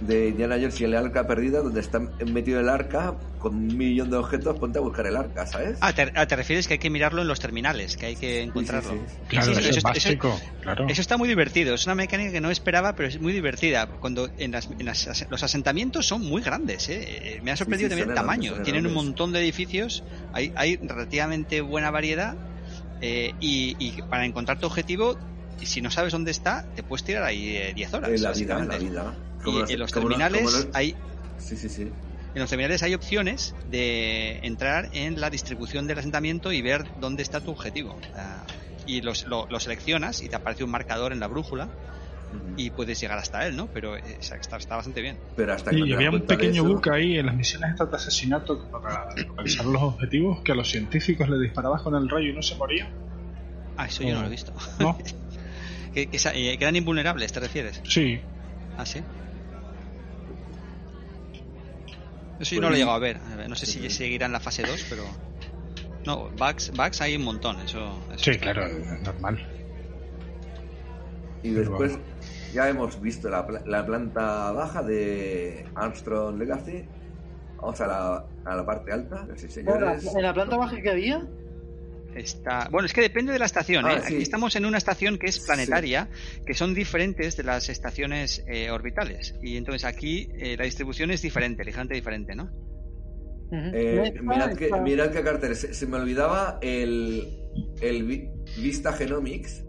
de Indiana Jones y el arca perdida, donde está metido el arca con un millón de objetos, ponte a buscar el arca, ¿sabes? Ah, te, ah, te refieres que hay que mirarlo en los terminales, que hay que encontrarlo. sí, sí. Claro, Sí, eso, eso es está- básico. claro. Eso está muy divertido, es una mecánica que no esperaba, pero es muy divertida. Cuando en, las- en las los asentamientos son muy grandes, ¿eh? Eh, me ha sorprendido Sí, sí, también el enormes, tamaño. Tienen un montón de edificios, hay, hay relativamente buena variedad eh, y, y para encontrar tu objetivo, si no sabes dónde está, te puedes tirar ahí eh, 10 horas. en la vida, en la vida. Y en los terminales hay Sí, sí, sí. en los terminales hay opciones de entrar en la distribución del asentamiento y ver dónde está tu objetivo. Ah, y los, lo, lo seleccionas y te aparece un marcador en la brújula y puedes llegar hasta él, ¿no? Pero eh, está, está bastante bien. Pero hasta que Y no había un pequeño eso- bug ahí en las misiones estas de asesinato para localizar los objetivos que a los científicos le disparabas con el rayo y no se morían. Ah, eso yo no lo he visto. ¿No? que, que, eh, que eran invulnerables, ¿te refieres? Sí. Ah, sí. Eso yo no lo he llegado a ver. No sé si seguirá en la fase 2, pero... No, bugs, bugs hay un montón, eso. eso Sí, claro, es normal. Y después ya hemos visto la, pla- la planta baja de Armstrong Legacy. Vamos a la, a la parte alta. Señores. ¿En la planta baja que había? Está... Bueno, es que depende de la estación. Ah, ¿eh? sí. Aquí estamos en una estación que es planetaria, que son diferentes de las estaciones eh, orbitales. Y entonces aquí eh, la distribución es diferente, ligeramente diferente, ¿no? Eh, mirad, que, mirad qué cartel. Se, se me olvidaba el, el Vi- Vista Genomics.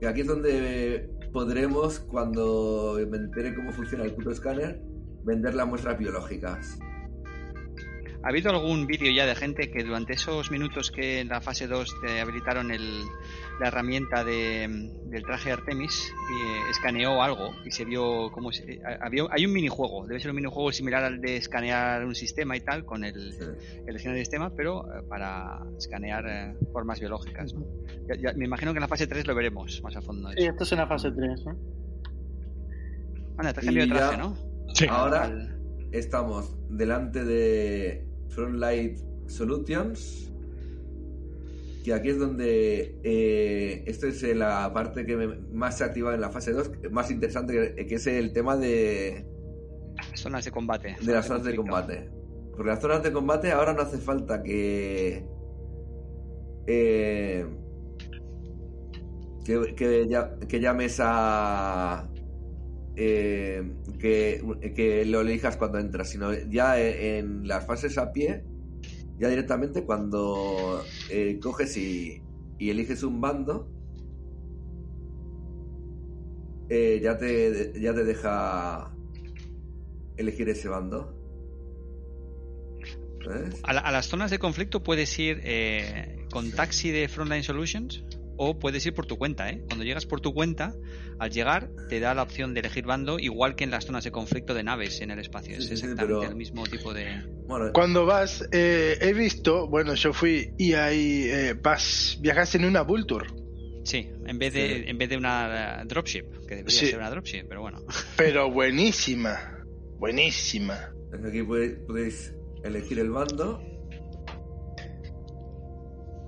Que aquí es donde podremos, cuando me entere cómo funciona el puto escáner, vender las muestras biológicas. ¿Ha habido algún vídeo ya de gente que durante esos minutos que en la fase 2 te habilitaron el- la herramienta de- del traje Artemis eh, escaneó algo y se vio cómo se, eh, había, hay un minijuego, debe ser un minijuego similar al de escanear un sistema y tal con el, de sistema, pero eh, para escanear eh, formas biológicas. ¿no? Ya- ya- me imagino que en la fase 3 lo veremos más a fondo. Sí, esto es en la fase 3. ¿no? Anda, te has cambiado de traje, ya- ¿no? Ahora estamos delante de Frontlight Solutions. Que aquí es donde. eh, esto es eh, la parte que me- más se activa en la fase 2. Más interesante, que, que es el tema de, Zonas de combate. de las zonas de combate. Porque las zonas de combate ahora no hace falta que. eh, que, que, que llames a. eh, que, que lo elijas cuando entras, sino ya en las fases a pie, ya directamente cuando eh, coges y, y eliges un bando, eh, ya, te, ya te deja elegir ese bando. A, la- a las zonas de conflicto puedes ir con taxi de Frontline Solutions o puedes ir por tu cuenta. ¿eh? Cuando llegas por tu cuenta, al llegar te da la opción de elegir bando, igual que en las zonas de conflicto de naves en el espacio. Sí, es sí, exactamente pero- el mismo tipo de. Cuando vas, eh, he visto, bueno, yo fui y ahí eh, vas, viajas en una Vulture. Sí, en vez de, en vez de una eh, dropship, que debería Sí. ser una dropship, pero bueno. Pero buenísima, buenísima. Aquí podéis elegir el bando.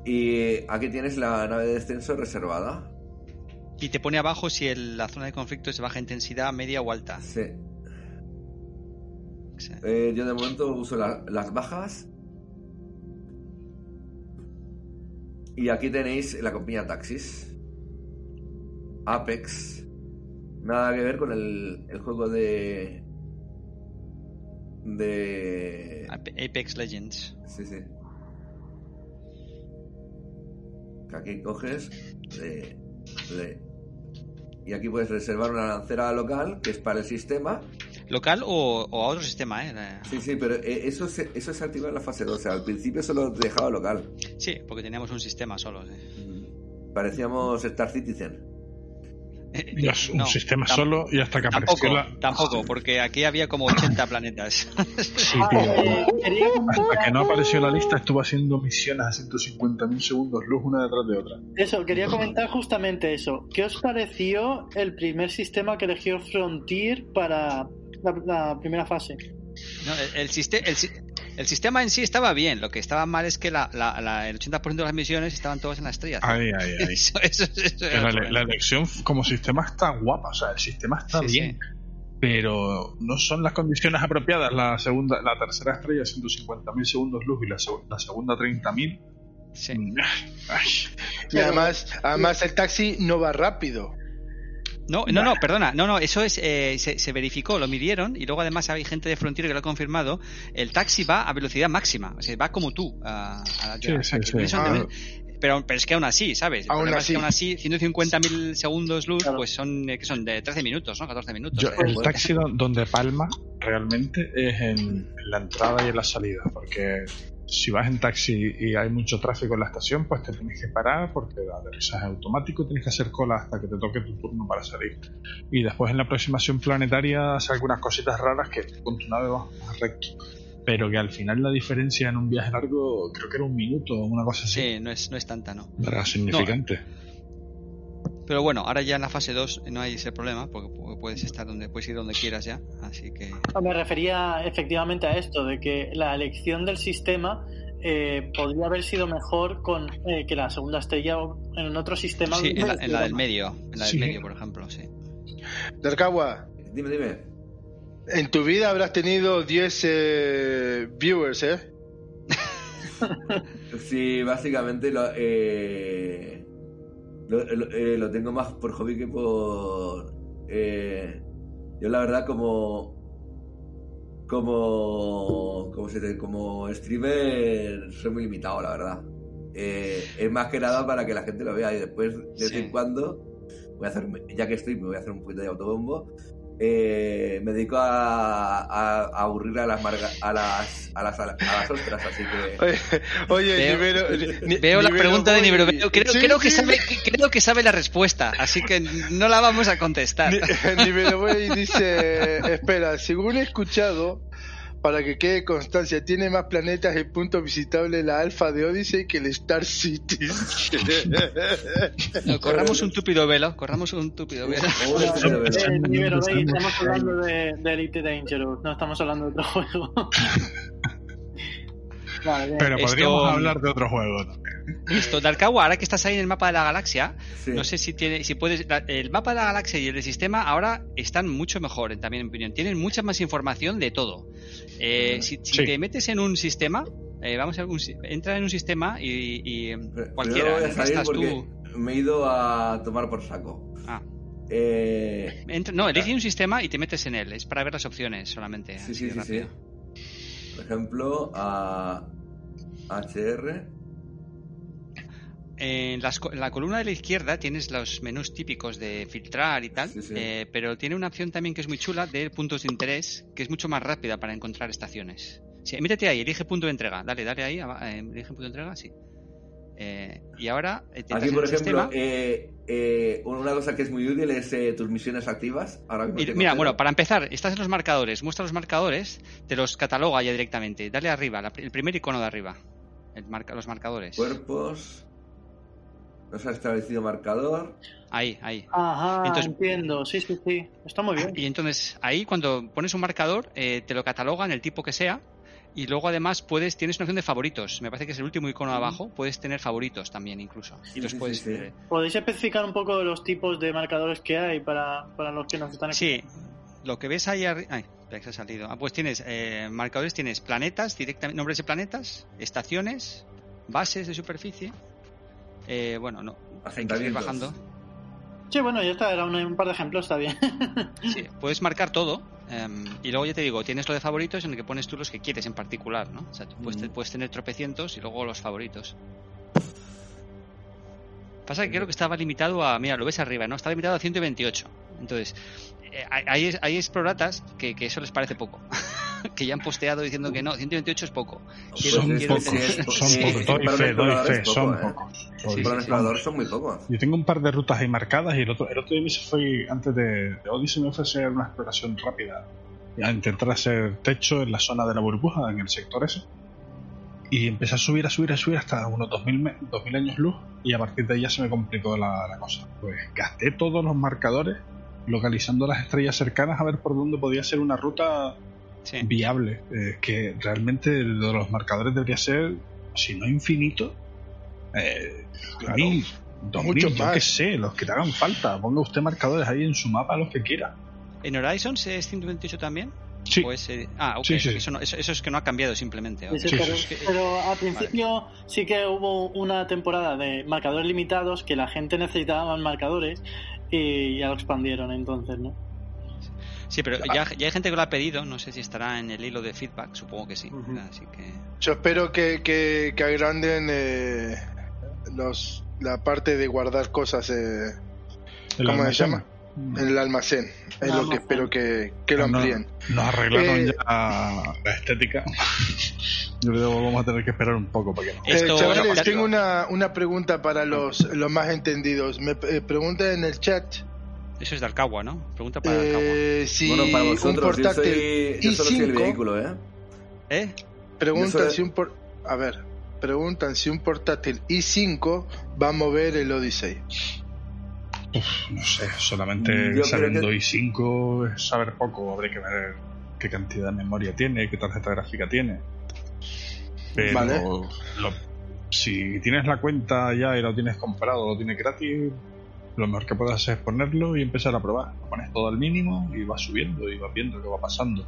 Y aquí tienes la nave de descenso reservada. Y te pone abajo si el- la zona de conflicto es de baja intensidad, media o alta. Sí. Eh, yo de momento uso la- las bajas. Y aquí tenéis la compañía Taxis. Apex. Nada que ver con el, el juego de. De. Apex Legends. Sí, sí. Que Aquí coges. le- le- y aquí puedes reservar una lancera local que es para el sistema. ¿Local o, o a otro sistema, eh? Sí, sí, pero eh, eso se, eso se activa en la fase 2. O sea, al principio solo dejaba local. Sí, porque teníamos un sistema solo. sí. Parecíamos Star Citizen. Es un No, sistema solo y hasta que Tampoco, apareció la... tampoco, porque aquí había como 80 planetas. Sí, tío. Hasta que no apareció la lista estuvo haciendo misiones a 150.000 segundos luz una detrás de otra. Eso, quería comentar justamente eso. ¿Qué os pareció el primer sistema que eligió Frontier para la, la primera fase? No, el, el el el sistema en sí estaba bien, lo que estaba mal es que la, la- la- el 80% de las misiones estaban todas en la estrella. Ahí, ahí, ahí. Eso- eso- eso era la, elección como sistema está guapa, o sea, el sistema está Sí, bien. Pero no son las condiciones apropiadas. La segunda, la tercera estrella 150.000 segundos luz y la, la segunda 30.000. Sí. Y además, además el taxi no va rápido. No, no, no, perdona, no, no, eso es, eh, se, se verificó, lo midieron y luego además hay gente de Frontier que lo ha confirmado. El taxi va a velocidad máxima, o sea, va como tú. a- a- Sí, sí, sí. Ah. pero, pero es que aún así, ¿sabes? El Aún problema es que así. aún así, 150.000 segundos luz, pues son, eh, que son de 13 minutos, ¿no? 14 minutos. Yo, Eh, el taxi do- donde palma realmente es en, en la entrada y en la salida, porque si vas en taxi y hay mucho tráfico en la estación, pues te tienes que parar porque el aterrizaje es automático, tienes que hacer cola hasta que te toque tu turno para salir. Y después en la aproximación planetaria hace algunas cositas raras que con tu nave vas más recto. Pero que al final la diferencia en un viaje largo creo que era un minuto o una cosa así. Sí, no es, no es tanta, ¿no? Era significante. Pero bueno, ahora ya en la fase 2 no hay ese problema, porque pu- puedes estar donde, puedes ir donde quieras ya, así que... Me refería efectivamente a esto, de que la elección del sistema eh, podría haber sido mejor con eh, que la segunda estrella en otro sistema. Sí, en la, en la del medio. En la del Sí. medio, por ejemplo, sí. Darkawa, Dime, dime. en tu vida habrás tenido 10 eh, viewers, ¿eh? Sí, básicamente lo, eh, lo, lo- eh, lo tengo más por hobby que por... eh, yo la verdad como... Como... Como, se dice? como streamer soy muy limitado, la verdad. Eh, es más que nada para que la gente lo vea y después de vez en cuando voy a hacer, ya que estoy, me voy a hacer un poquito de autobombo. Eh, me dedico a, a- a aburrir a las, marga- a las a las a las ostras, así que Oye, oye Veo- Nivero- ni- Veo la Nivero pregunta de Nibro. Creo, Sí, creo que sí. sabe, creo que sabe la respuesta, así que no la vamos a contestar. Ni- Nivero Boy dice, espera, según he escuchado, para que quede constancia, tiene más planetas y puntos visitables la Alfa de Odyssey que el Star City. No, corramos un túpido velo, corramos un túpido velo. Eh, Nivero, Estamos veis, estamos hablando de, de Elite Dangerous, no estamos hablando de otro juego. vale, bien. Pero Esto- podríamos hablar de otro juego Esto, Darkawa, ahora que estás ahí en el mapa de la galaxia, sí. no sé si tiene, si puedes, el mapa de la galaxia y el del sistema ahora están mucho mejor, también en mi opinión. Tienen mucha más información de todo. Eh, si si Sí. te metes en un sistema, eh, vamos a algún, si- entra en un sistema y, cualquiera, voy a salir estás tú. me he ido a tomar por saco. Ah. Eh, Entra- no, elige un sistema y te metes en él. Es para ver las opciones solamente. sí, así sí, de sí, sí. Por ejemplo, a HR. En, las co- en la columna de la izquierda tienes los menús típicos de filtrar y tal, Sí, sí. eh, pero tiene una opción también que es muy chula de puntos de interés, que es mucho más rápida para encontrar estaciones. Sí, métete ahí, elige punto de entrega. Dale, dale ahí, eh, elige punto de entrega, sí. Eh, y ahora eh, Aquí, por ejemplo, eh, eh, una cosa que es muy útil es eh, tus misiones activas. Ahora mismo Mira, bueno, para empezar, estás en los marcadores, muestra los marcadores, te los cataloga ya directamente. Dale arriba, la- el primer icono de arriba. El marca, los marcadores. Cuerpos. No se ha establecido marcador. Ahí, ahí. Ajá, Entonces- entiendo, sí, sí, sí, está muy bien. Y entonces ahí cuando pones un marcador eh, te lo cataloga en el tipo que sea y luego además puedes tienes una opción de favoritos. Me parece que es el último icono de abajo. Puedes tener favoritos también incluso. Y Sí, los sí, puedes sí, eh, ¿Podéis especificar un poco los tipos de marcadores que hay para, para los que nos están Sí, lo que ves ahí arriba... Ay, espera que se ha salido. Ah, pues tienes eh, marcadores, tienes planetas, directamente nombres de planetas, estaciones, bases de superficie. Eh, bueno, no. Hay que seguir bajando. Sí, bueno, ya está, era un, par de ejemplos, está bien. Sí, puedes marcar todo. em, y luego ya te digo, tienes lo de favoritos en el que pones tú los que quieres en particular, ¿no? O sea, tú puedes, Mm. puedes tener tropecientos y luego los favoritos. Pasa que creo que estaba limitado a. Mira, lo ves arriba, ¿no? Está limitado a 128. Entonces, eh, hay, hay, hay exploratas que, que eso les parece poco. que ya han posteado diciendo que no, 128 es poco. Quiero- son quiero pocos, son Sí, pocos, doy fe, doy explorador fe, es poco, son ¿eh? pocos. Sí, Para un sí. explorador son muy pocos. Yo tengo un par de rutas ahí marcadas y el otro, el otro día me fui, antes de, de Odyssey, me fui a hacer una exploración rápida. A intentar hacer techo en la zona de la burbuja, en el sector ese. Y empecé a subir, a subir, a subir hasta unos 2000, me- 2000 años luz. Y a partir de ahí ya se me complicó la, la cosa. Pues gasté todos los marcadores localizando las estrellas cercanas a ver por dónde podía ser una ruta Sí. viable. Eh, que realmente lo de los marcadores debería ser, si no infinito, eh, Claro. mil, dos Mucho mil, yo más. qué sé, los que te hagan falta. Ponga usted marcadores ahí en su mapa, los que quiera. ¿En Horizons es 128 también? Sí, ¿O es, eh, ah, ok. Sí, sí. Eso, no- eso, eso es que no ha cambiado simplemente. ok. Sí, Sí, pero, sí, pero al principio sí que hubo una temporada de marcadores limitados que la gente necesitaba más marcadores y ya lo expandieron entonces, ¿no? Sí, pero ya, ya hay gente que lo ha pedido, no sé si estará en el hilo de feedback, supongo que sí. Ujú. Así que Yo espero que, que, que agranden eh, los, la parte de guardar cosas, eh, ¿cómo se almacén. llama? En el almacén. Es lo que Almacén. espero que, que lo No, amplíen. Nos arreglaron Eh, ya la estética. Yo creo que vamos a tener que esperar un poco para que nos- Eh, Esto- chavales, ya- tengo una, una pregunta para los, los más entendidos. Me eh, preguntan en el chat eso es de Alcagua, ¿no? Pregunta para Alcagua. eh, si bueno, para un vosotros, yo, portátil soy, yo solo soy el i5 vehículo, ¿eh? ¿Eh? preguntan Yo soy- si un por, a ver, preguntan si un portátil i5 va a mover el Odyssey. Uf, no sé, solamente Yo creo sabiendo que- i5 es saber poco. Habría que ver qué cantidad de memoria tiene, qué tarjeta gráfica tiene. Pero Vale. lo- si tienes la cuenta ya y lo tienes comprado, lo tienes gratis, lo mejor que puedes hacer es ponerlo y empezar a probar. Lo pones todo al mínimo y vas subiendo y vas viendo qué va pasando.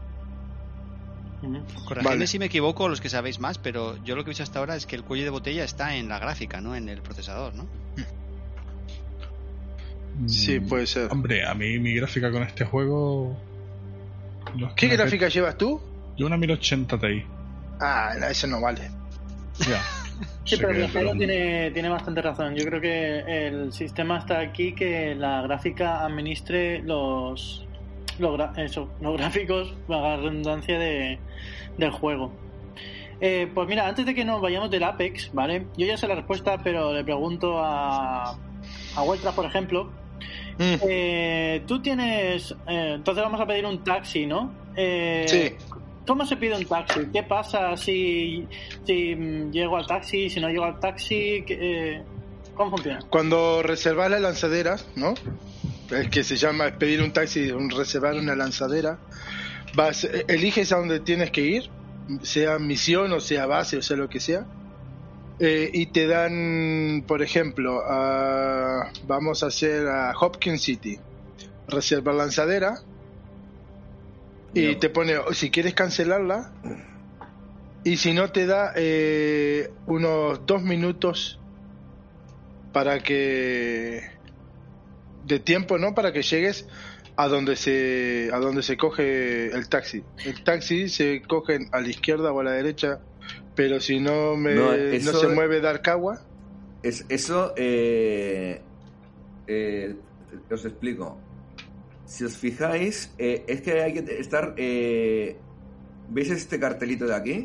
Corregidme Vale. si me equivoco, los que sabéis más, pero yo lo que he visto hasta ahora es que el cuello de botella está en la gráfica, no en el procesador, ¿no? Sí, Mm, puede ser. Hombre, a mí mi gráfica con este juego... no es que ¿Qué gráfica llevas tú? Yo una 1080 Ti. Ah, eso no vale. Ya. Sí, pero pero- tiene, tiene bastante razón. Yo creo que el sistema está aquí que la gráfica administre los, los, eso, los gráficos, vaga redundancia, de, del juego. Eh, pues mira, antes de que nos vayamos del Apex, ¿vale? Yo ya sé la respuesta, pero le pregunto a, a por ejemplo. Mm. Eh, tú tienes. eh, entonces vamos a pedir un taxi, ¿no? Eh, Sí. ¿Cómo se pide un taxi? ¿Qué pasa si, si mm, llego al taxi, si no llego al taxi? ¿Qué, eh, ¿Cómo funciona? Cuando reservas la lanzadera, ¿no? Es que se llama pedir un taxi, reservar una lanzadera. Vas, eh, eliges a dónde tienes que ir, sea misión o sea base o sea lo que sea. Eh, y te dan, por ejemplo, a- vamos a hacer a Hopkins City. Reserva lanzadera. Y te pone, o si quieres cancelarla. Y si no, te da eh, unos dos minutos para que de tiempo no para que llegues a donde se a donde se coge el taxi el taxi se coge a la izquierda o a la derecha pero si no me No, se mueve Darkawa Es, eso, eh, eh, os explico. Si os fijáis, eh, es que hay que estar... eh, ¿Veis este cartelito de aquí?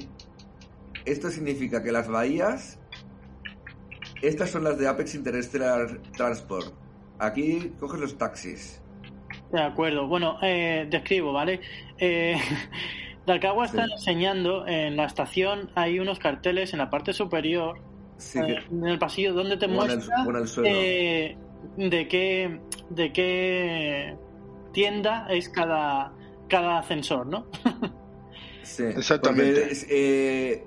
Esto significa que las bahías... Estas son las de Apex Interstellar Transport. Aquí coges los taxis. De acuerdo. Bueno, eh, describo, ¿vale? Eh, Darkawa está Sí. enseñando en la estación, hay unos carteles en la parte superior, Sí, eh, en el pasillo, donde te o en el- muestra o en el suelo. eh, de qué de qué tienda es cada cada ascensor, ¿no? Sí, Exactamente. es, eh,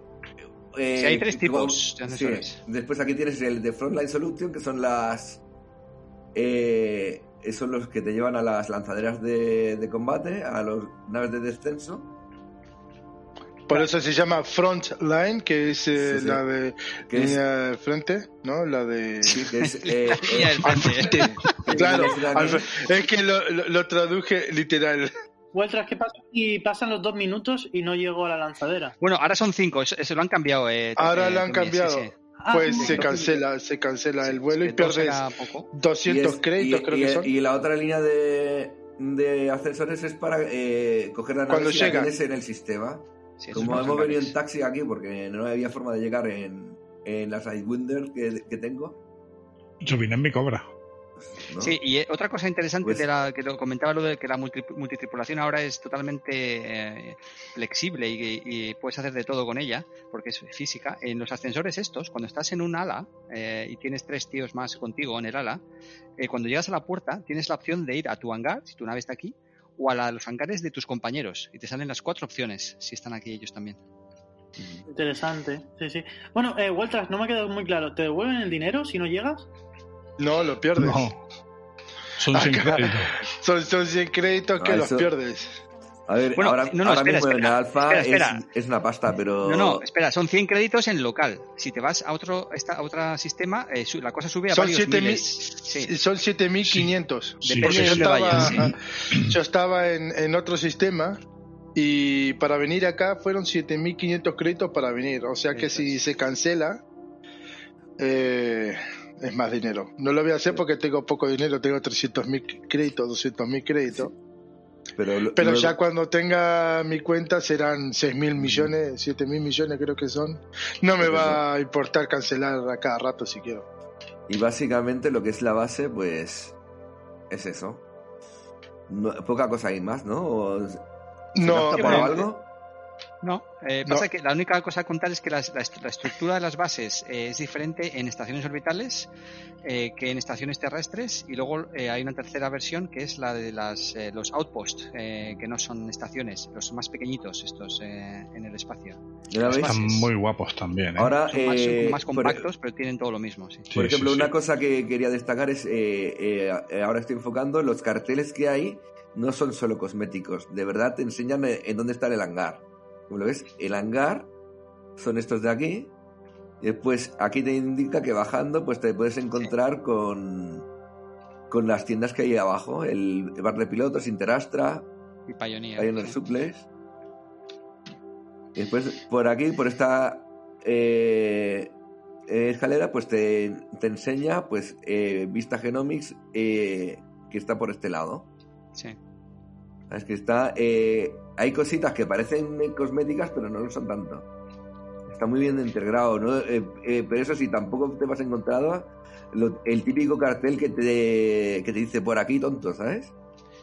eh, Sí, hay tres tipos de sí. ascensores. Después aquí tienes el de Frontline Solution, que son las. eh, son los que te llevan a las lanzaderas de, de combate, a las naves de descenso. Por eso se llama front line que es eh, Sí, sí. la de Que es- línea de frente no la de Sí, que es. eh, Línea del al frente. frente. que claro al es que lo, lo- lo traduje literal Vueltras, ¿qué pasa? Y pasan los dos minutos y no llego a la lanzadera. Bueno, ahora son cinco, eso, eso lo han cambiado. Eh, ahora eh, lo han sí, cambiado sí. Ah, pues sí, se que- cancela se cancela el vuelo y Que pierdes era poco. 200 Y es- créditos y- creo y- que son Y la otra línea de, de ascensores es para eh, coger la nave Cuando si en el sistema. Sí, Como hemos venido en taxi aquí porque no había forma de llegar en, en la Sidewinder que, que tengo. Yo vine en mi cobra. ¿no? Sí, y otra cosa interesante Pues- de la, que lo comentaba lo de que la multi- multitripulación ahora es totalmente eh, flexible y, y puedes hacer de todo con ella, porque es física. En los ascensores estos, cuando estás en un ala eh, y tienes tres tíos más contigo en el ala, eh, cuando llegas a la puerta tienes la opción de ir a tu hangar, si tu nave está aquí, o a la- los hangares de tus compañeros. Y te salen las cuatro opciones, si están aquí ellos también. Interesante, sí, sí. Bueno, eh, Vueltras, no me ha quedado muy claro. ¿Te devuelven el dinero si no llegas? no lo pierdes No. Son sin Acá. crédito. son, son 100 créditos que Ah, los eso- pierdes A ver, Bueno, ahora, no, no, ahora espera, mismo en espera, el alfa espera, espera. Es, es una pasta, pero. No, no, espera, son 100 créditos en local. Si te vas a otro, esta, a otro sistema, eh, su- la cosa sube a Son varios 7000 miles. Sí. son 7500 Sí, Depende de yo dónde estaba, vayas. yo estaba en, en otro sistema y para venir acá fueron 7500 créditos para venir. O sea que Eso si se cancela, eh, es más dinero. No lo voy a hacer porque tengo poco dinero, tengo 300.000 créditos, 200.000 créditos. Pero, lo- Pero luego- ya cuando tenga mi cuenta serán 6.000 millones, 7.000 millones creo que son. No me Pero va a importar cancelar a cada rato si quiero. Y básicamente lo que es la base, pues. Es eso. No- poca cosa hay más, ¿no? ¿O ¿Se No, algo? No, eh, pasa que la única cosa a contar es que las- la, est- la estructura de las bases eh, es diferente en estaciones orbitales eh, que en estaciones terrestres y luego eh, hay una tercera versión que es la de las, eh, los outposts, eh, que no son estaciones, los más pequeñitos estos eh, en el espacio. Están muy guapos también. ¿eh? Ahora, son más, son más por- compactos, pero tienen todo lo mismo. Sí. Por Sí, ejemplo, sí, una sí. cosa que quería destacar es, eh, eh, eh, ahora estoy enfocando, los carteles que hay no son solo cosméticos, de verdad te enseñan en dónde está el hangar. Como lo ves, el hangar son estos de aquí, después aquí te indica que bajando pues te puedes encontrar con, con las tiendas que hay abajo, el bar de pilotos, Interastra, Y Pioneer. Pioneer sí. Suples. Y después por aquí, por esta eh, eh, escalera, pues te, te enseña pues eh, Vista Genomics eh, que está por este lado. Sí. Es que está. eh, hay cositas que parecen cosméticas, pero no lo son tanto. Está muy bien integrado, ¿no? Eh, eh, pero eso sí, tampoco te vas a encontrar lo- el típico cartel que te, que te dice por aquí, tonto, ¿sabes?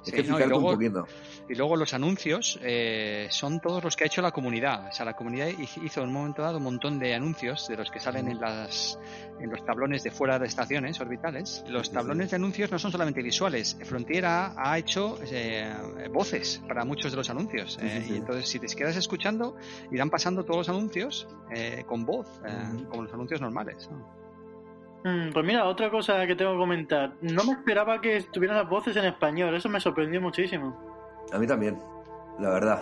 Sí, es que no, y luego- un poquito. Y luego los anuncios eh, son todos los que ha hecho la comunidad. O sea, la comunidad hi- hizo en un momento dado un montón de anuncios de los que salen en, las, en los tablones de fuera de estaciones orbitales. Los tablones de anuncios no son solamente visuales. Frontier ha, hecho eh, voces para muchos de los anuncios. Eh, Sí, sí, sí. Y entonces, si te quedas escuchando, irán pasando todos los anuncios eh, con voz, eh, como los anuncios normales. ¿no? Mm, Pues mira, otra cosa que tengo que comentar. No me esperaba que estuvieran las voces en español, eso me sorprendió muchísimo. A mí también, la verdad.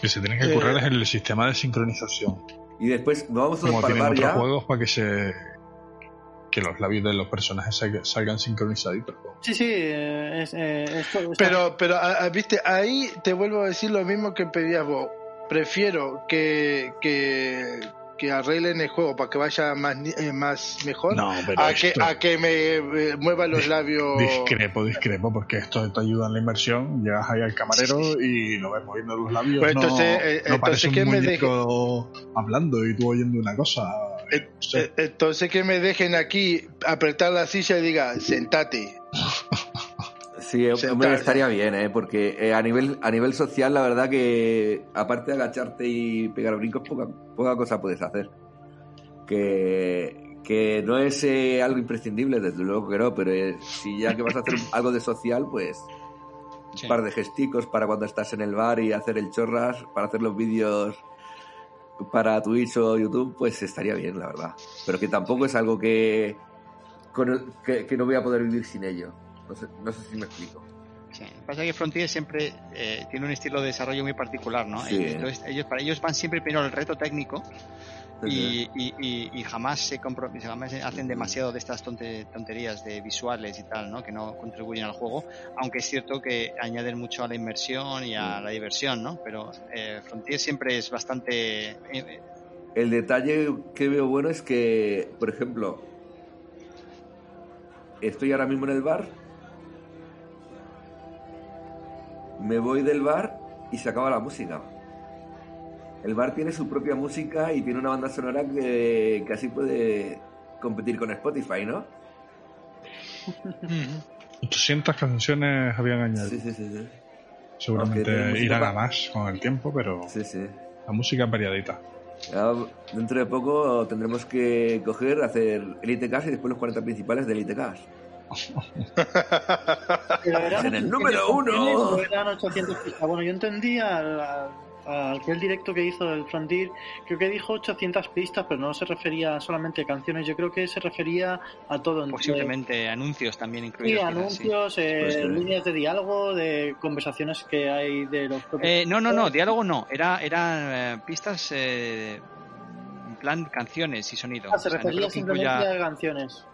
Que se tienen que Eh, currar es el sistema de sincronización. Y después vamos a Como para tienen otros ya. juegos para que se que los labios de los personajes salga- salgan sincronizaditos. Sí, sí, eh, es, eh, está- Pero, pero, a- a- viste, ahí te vuelvo a decir lo mismo que pedías vos. Prefiero que, que, que arreglen el juego para que vaya más, eh, más mejor No, pero a, que, esto- a que me eh, muevan los labios. Discrepo, discrepo, porque esto te ayuda en la inmersión. Llegas ahí al camarero y lo ves moviendo los labios. Pues no, entonces, eh, no entonces parece un que me muñeco hablando y tú oyendo una cosa. Eh, eh, Entonces que me dejen aquí apretar la silla y diga, sentate. Sí, hombre, estaría bien, ¿eh? Porque eh, a nivel a nivel social, la verdad que aparte de agacharte y pegar brincos, poca, poca cosa puedes hacer. Que, que no es eh, algo imprescindible, desde luego que no, pero eh, si ya que vas a hacer algo de social, pues Sí. un par de gesticos para cuando estás en el bar y hacer el chorras, para hacer los vídeos para Twitch o YouTube, pues estaría bien, la verdad. Pero que tampoco es algo que, con el- que, que no voy a poder vivir sin ello. No sé, no sé si me explico. Sí. Lo que Pasa es que Frontier siempre eh, tiene un estilo de desarrollo muy particular, ¿no? Sí. Entonces, ellos, para ellos van siempre primero al reto técnico y, y- y- y jamás se jamás hacen demasiado de estas tonte- tonterías de visuales y tal, ¿no? Que no contribuyen al juego, aunque es cierto que añaden mucho a la inmersión y a la diversión, ¿no? Pero eh, Frontier siempre es bastante... eh, El detalle que veo bueno es que, por ejemplo, estoy ahora mismo en el bar, me voy del bar y se acaba la música. El bar tiene su propia música y tiene una banda sonora que casi puede competir con Spotify, ¿no? 800 canciones habían añadido. Sí, sí, sí. sí. Seguramente irán a más con el tiempo, pero Sí, sí. la música es variadita. Ya dentro de poco tendremos que coger, hacer Elite Cast y después los 40 principales de Elite Cast. Eran En el 800 número uno. eran 800 pistas. Bueno, yo entendía al aquel directo que hizo el Frontier, creo que dijo 800 pistas, pero no se refería solamente a canciones, yo creo que se refería a todo. entre- posiblemente anuncios también Sí, incluidos. sí. anuncios, eh, Puede ser. líneas de diálogo, de conversaciones que hay de los propios. Eh, no, no, no, diálogo no. Era, era eh, pistas eh, en plan canciones y sonido. Ah, se O sea, no refería simplemente incluya- a canciones.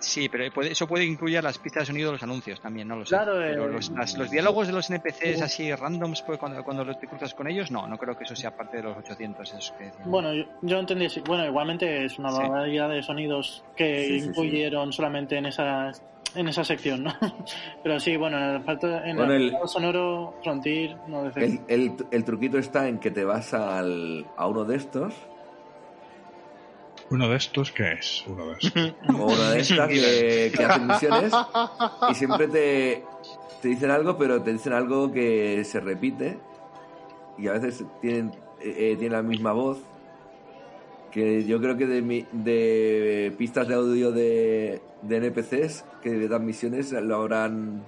Sí, pero puede- eso puede incluir las pistas de sonido de los anuncios también, no lo sé. Claro, pero eh, los, las- los diálogos de los NPCs sí. así randoms pues, cuando, cuando los te cruzas con ellos, no, no creo que eso sea parte de los 800. esos que. Bueno, yo, yo entendí así. Bueno, igualmente es una Sí. variedad de sonidos que Sí, sí, sí. incluyeron solamente en esa en esa sección, ¿no? Pero sí, bueno, en el, en Bueno, el sonoro, Frontier, no El, el, el truquito está en que te vas al, a uno de estos, Uno de estos, ¿qué es? Uno de estos. o una de estas que, que hacen misiones, y siempre te, te dicen algo, pero te dicen algo que se repite, y a veces tienen eh, tiene la misma voz. Que yo creo que de, mi- de pistas de audio de, de NPCs que dan misiones lo habrán.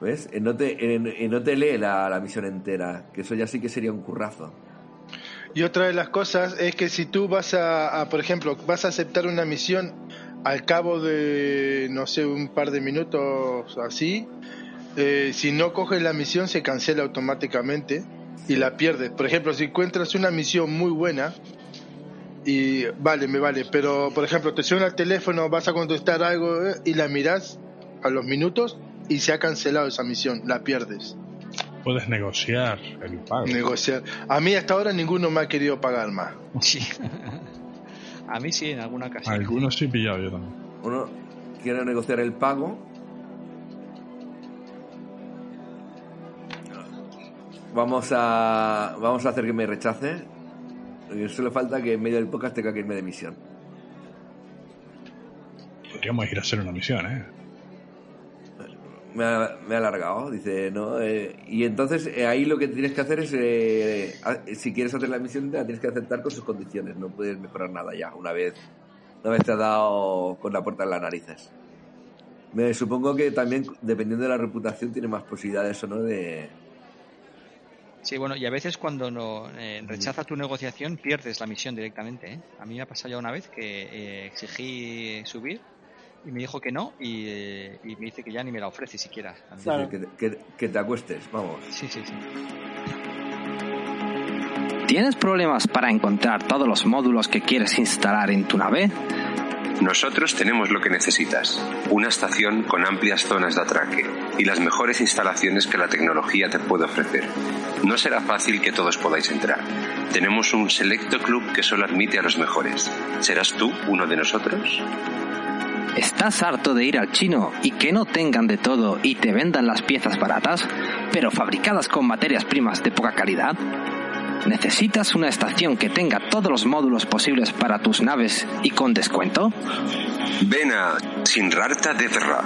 ¿Ves? Eh, No te, eh, eh, no te lee la, la misión entera, que eso ya sí que sería un currazo. Y otra de las cosas es que si tú vas a, por ejemplo, vas a aceptar una misión al cabo de, no sé, un par de minutos así, eh, si no coges la misión se cancela automáticamente y la pierdes. Por ejemplo, si encuentras una misión muy buena y vale, me vale, pero por ejemplo te suena el teléfono, vas a contestar algo eh, y la miras a los minutos y se ha cancelado esa misión, la pierdes. Puedes negociar el pago. Negociar. A mí hasta ahora ninguno me ha querido pagar más. Sí. A mí sí, en alguna ocasión. Algunos sí he pillado yo también. Uno quiere negociar el pago. Vamos a vamos a hacer que me rechace. Solo falta que en medio del podcast tenga que irme de misión. Podríamos ir a hacer una misión, ¿eh? Me ha, me ha alargado, dice, ¿no? Eh, y entonces eh, ahí lo que tienes que hacer es, eh, si quieres hacer la misión, la tienes que aceptar con sus condiciones. No puedes mejorar nada ya, una vez, una vez te has dado con la puerta en las narices. Me supongo que también, dependiendo de la reputación, tiene más posibilidades o no de... Sí, bueno, y a veces cuando no eh, rechaza tu negociación pierdes la misión directamente. ¿eh? A mí me ha pasado ya una vez que exigí subir y me dijo que no y, eh, y me dice que ya ni me la ofrece siquiera. que, que- que te acuestes, vamos. Sí, sí, sí. ¿Tienes problemas para encontrar todos los módulos que quieres instalar en tu nave? Nosotros tenemos lo que necesitas. Una estación con amplias zonas de atraque y las mejores instalaciones que la tecnología te puede ofrecer. No será fácil que todos podáis entrar. Tenemos un selecto club que solo admite a los mejores. ¿Serás tú uno de nosotros? ¿Estás harto de ir al chino y que no tengan de todo y te vendan las piezas baratas, pero fabricadas con materias primas de poca calidad? ¿Necesitas una estación que tenga todos los módulos posibles para tus naves y con descuento? Ven a Sinrarta Devra,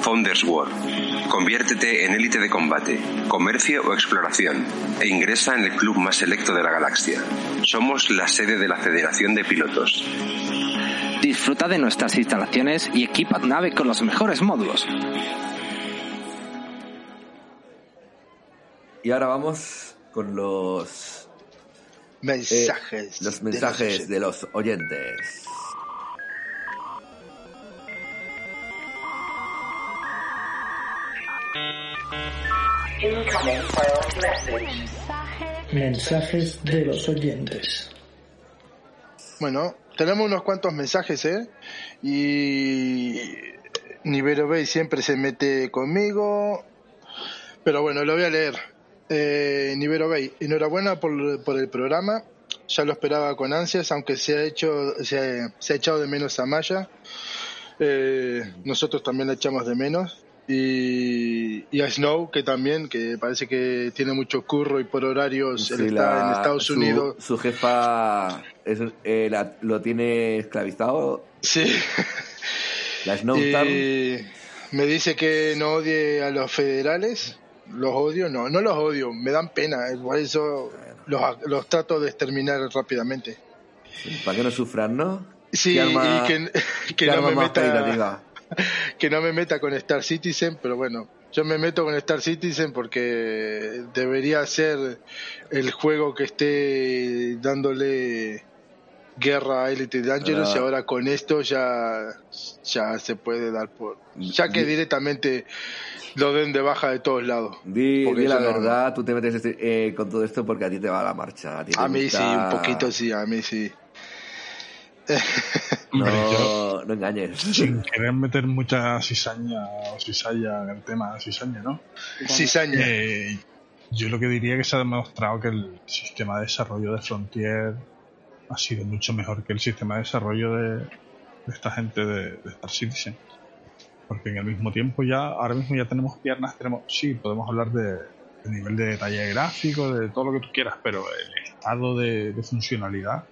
Founders World. Conviértete en élite de combate, comercio o exploración e ingresa en el club más selecto de la galaxia. Somos la sede de la Federación de Pilotos. Disfruta de nuestras instalaciones y equipa tu nave con los mejores módulos. Y ahora vamos con los... Mensajes. los de los mensajes de los oyentes. Mensajes de los oyentes. Bueno, tenemos unos cuantos mensajes, ¿eh? Y Nivero Bay siempre se mete conmigo. Pero bueno, lo voy a leer. Eh, Nivero Bay, enhorabuena por, por el programa. Ya lo esperaba con ansias, aunque se ha hecho se, se ha echado de menos a Maya. Eh, nosotros también la echamos de menos. Y, y a Snow, que también, que parece que tiene mucho curro y por horarios él está la- en Estados su- Unidos. Su jefa es- eh, la- lo tiene esclavizado. Sí. La Snowtown. Y me dice que no odie a los federales. Los odio, no, no los odio, me dan pena. Por eso los, los trato de exterminar rápidamente. Para que no sufran, ¿no? Sí, ¿Qué arma- y que, no me meta? que no me meta con Star Citizen, pero bueno, yo me meto con Star Citizen porque debería ser el juego que esté dándole guerra a Elite Dangerous Ah. y ahora con esto ya ya se puede dar por ya que Di- directamente lo den de baja de todos lados. Di, di la eso no- verdad, tú te metes eh, con todo esto porque a ti te va la marcha. A, ti A mí sí, un poquito sí, a mí sí. No, no engañes. Sin querer meter mucha cizaña o cizalla en el tema cizaña, ¿no? Cizaña. Eh, yo lo que diría que se ha demostrado que el sistema de desarrollo de Frontier ha sido mucho mejor que el sistema de desarrollo de, de esta gente de, de Star Citizen. Porque en el mismo tiempo ya, ahora mismo ya tenemos piernas, tenemos, sí, podemos hablar de, de nivel de detalle gráfico, de todo lo que tú quieras, pero el estado de, de funcionalidad,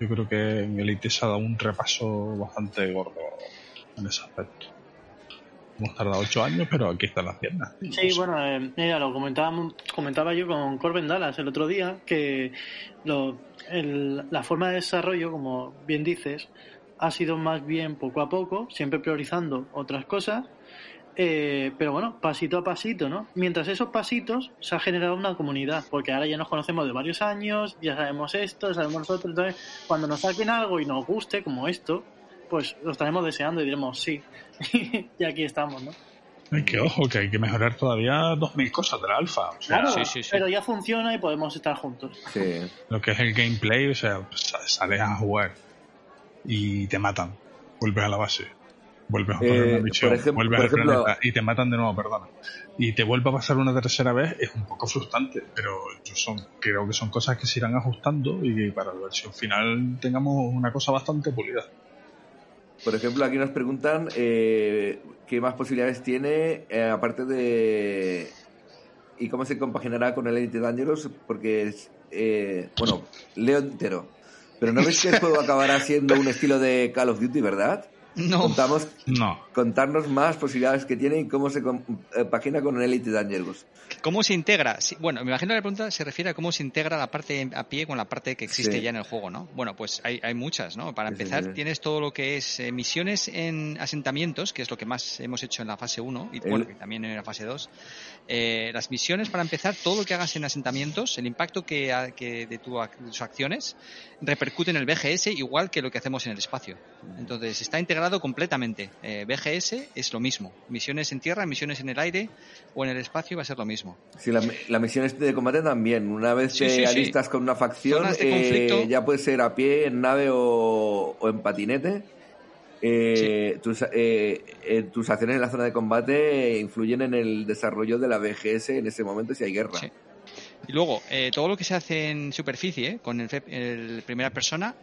yo creo que en Elite se ha dado un repaso bastante gordo en ese aspecto. Hemos tardado ocho años, pero aquí están las piernas. Sí, bueno, eh, mira, lo comentaba, comentaba yo con Corbin Dallas el otro día, que lo, la forma de desarrollo, como bien dices, ha sido más bien poco a poco, siempre priorizando otras cosas, eh, pero bueno, pasito a pasito, ¿no? Mientras esos pasitos se ha generado una comunidad, porque ahora ya nos conocemos de varios años, ya sabemos esto, sabemos nosotros, entonces cuando nos saquen algo y nos guste, como esto, pues lo estaremos deseando y diremos sí, y aquí estamos, ¿no? Ay, que ojo, que hay que mejorar todavía 2000 cosas de la alfa. O sea, Claro, pero ya funciona y podemos estar juntos. lo que es el gameplay, o sea, pues, sales a jugar y te matan. Vuelves a la base. Vuelves a poner Eh, una misión. por ejem- vuelves por al ejemplo- planeta y te matan de nuevo, perdona. Y te vuelve a pasar una tercera vez, es un poco frustrante, pero son, creo que son cosas que se irán ajustando y que para la versión final tengamos una cosa bastante pulida. Por ejemplo, aquí nos preguntan eh, qué más posibilidades tiene, eh, aparte de. y cómo se compaginará con el Elite Dangerous, porque es. eh, bueno, leo entero. Pero no ves que el juego acabará siendo un estilo de Call of Duty, ¿verdad? No. Contamos, No. contarnos más posibilidades que tiene y cómo se compagina con el Elite Dangerous. ¿Cómo se integra? Sí, bueno, me imagino que la pregunta se refiere a cómo se integra la parte a pie con la parte que existe Sí. ya en el juego, ¿no? Bueno, pues hay, hay muchas, ¿no? Para Sí, sí, empezar, sí. tienes todo lo que es eh, misiones en asentamientos, que es lo que más hemos hecho en la fase 1 y El- bueno, también en la fase 2. Eh, las misiones, para empezar, todo lo que hagas en asentamientos, el impacto que, ha- que de, tu ac- de tus acciones repercute en el BGS igual que lo que hacemos en el espacio. Entonces, está integrado completamente. Eh, BGS es lo mismo. Misiones en tierra, misiones en el aire o en el espacio va a ser lo mismo. Sí, la, la misión este de combate también. Una vez Sí, te sí, sí. alistas con una facción, eh, ya puede ser a pie, en nave o, o en patinete. Eh, tus, eh, eh, tus acciones en la zona de combate influyen en el desarrollo de la BGS en ese momento si hay guerra. Y luego, eh, todo lo que se hace en superficie, con el, el primera persona,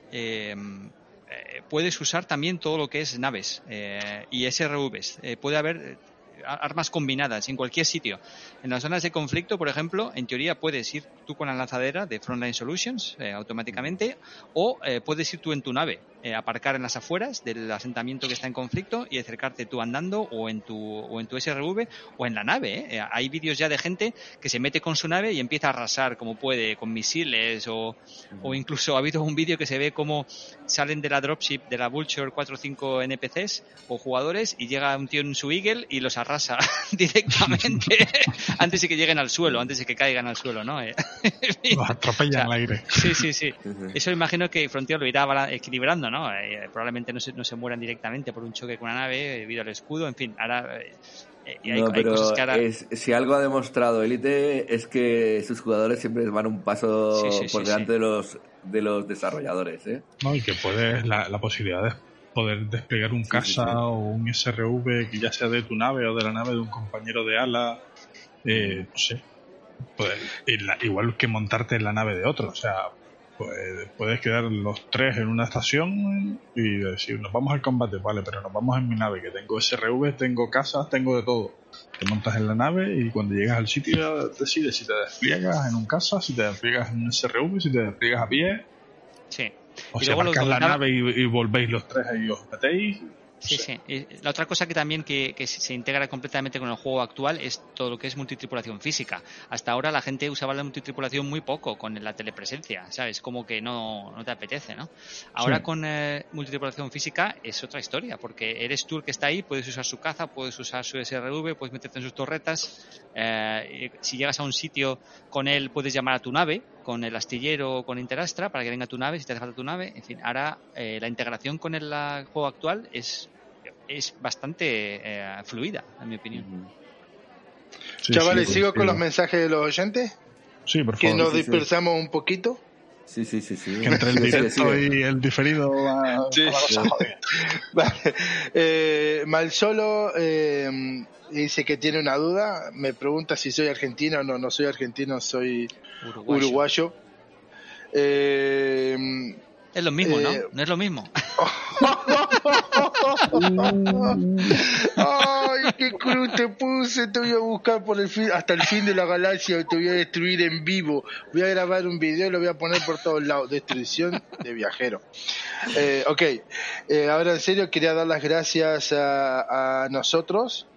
eh, puedes usar también todo lo que es naves eh, y SRVs. Eh, puede haber eh, armas combinadas en cualquier sitio. En las zonas de conflicto, por ejemplo, en teoría puedes ir tú con la lanzadera de Frontline Solutions automáticamente o puedes ir tú en tu nave, eh, aparcar en las afueras del asentamiento que está en conflicto y acercarte tú andando o en tu, o en tu SRV o en la nave. ¿eh? Eh, Hay vídeos ya de gente que se mete con su nave y empieza a arrasar como puede con misiles o, o incluso ha habido un vídeo que se ve como salen de la dropship de la Vulture 4 o 5 NPCs o jugadores y llega un tío en su Eagle y los arrasa directamente antes de que lleguen al suelo, antes de que caigan al suelo, ¿no? Eh, Los atropellan al aire. Sí, sí, sí. Eso imagino que Frontier lo irá equilibrando, ¿no? Eh, probablemente no se, no se mueran directamente por un choque con una nave debido al escudo, en fin, ahora... eh, eh, hay, No, cosas que ahora... es- si algo ha demostrado Elite es que sus jugadores siempre van un paso Sí, sí, por sí, delante sí. de los de los desarrolladores. ¿eh? ¿no? Y que puedes, la, la posibilidad de poder desplegar un casa o un SRV que ya sea de tu nave o de la nave de un compañero de ala, eh, no sé. Pues, y la- igual que montarte en la nave de otro, o sea, pues, puedes quedar los tres en una estación y decir, nos vamos al combate, vale, pero nos vamos en mi nave, que tengo SRV, tengo casas, tengo de todo. Te montas en la nave y cuando llegas al sitio decides si te despliegas en un casa, si te despliegas en un SRV, si te despliegas a pie, Sí. o Y sea, la nave y, y volvéis los tres y os metéis. Sí, sí. Y la otra cosa que también que, que se integra completamente con el juego actual es todo lo que es multitripulación física. Hasta ahora la gente usaba la multitripulación muy poco con la telepresencia, ¿sabes? Como que no, no te apetece, ¿no? Ahora Sí. con eh, multitripulación física es otra historia, porque eres tú el que está ahí, puedes usar su caza, puedes usar su SRV, puedes meterte en sus torretas. eh, si llegas a un sitio con él, puedes llamar a tu nave, con el astillero o con Interastra, para que venga tu nave, si te hace falta tu nave. En fin, ahora eh, la integración con el la- juego actual es es bastante eh, fluida, en mi opinión. Chavales, ¿sigo con los mensajes de los oyentes? Sí, por Que nos Sí, sí. dispersamos un poquito. Sí, sí, sí, sí. Que entre el directo y el diferido Sí, la sí. jodida. Vale. Eh, Malsolo eh, dice que tiene una duda. Me pregunta si soy argentino. No, no soy argentino, soy Uruguayo. uruguayo. Eh, Es lo mismo, Eh, ¿no? No es lo mismo. Ay, qué cruz te puse. Te voy a buscar por el fin, hasta el fin de la galaxia. y Te voy a destruir en vivo. Voy a grabar un video y lo voy a poner por todos lados. Destrucción de viajero. Eh, ok, Eh, ahora en serio quería dar las gracias a, a nosotros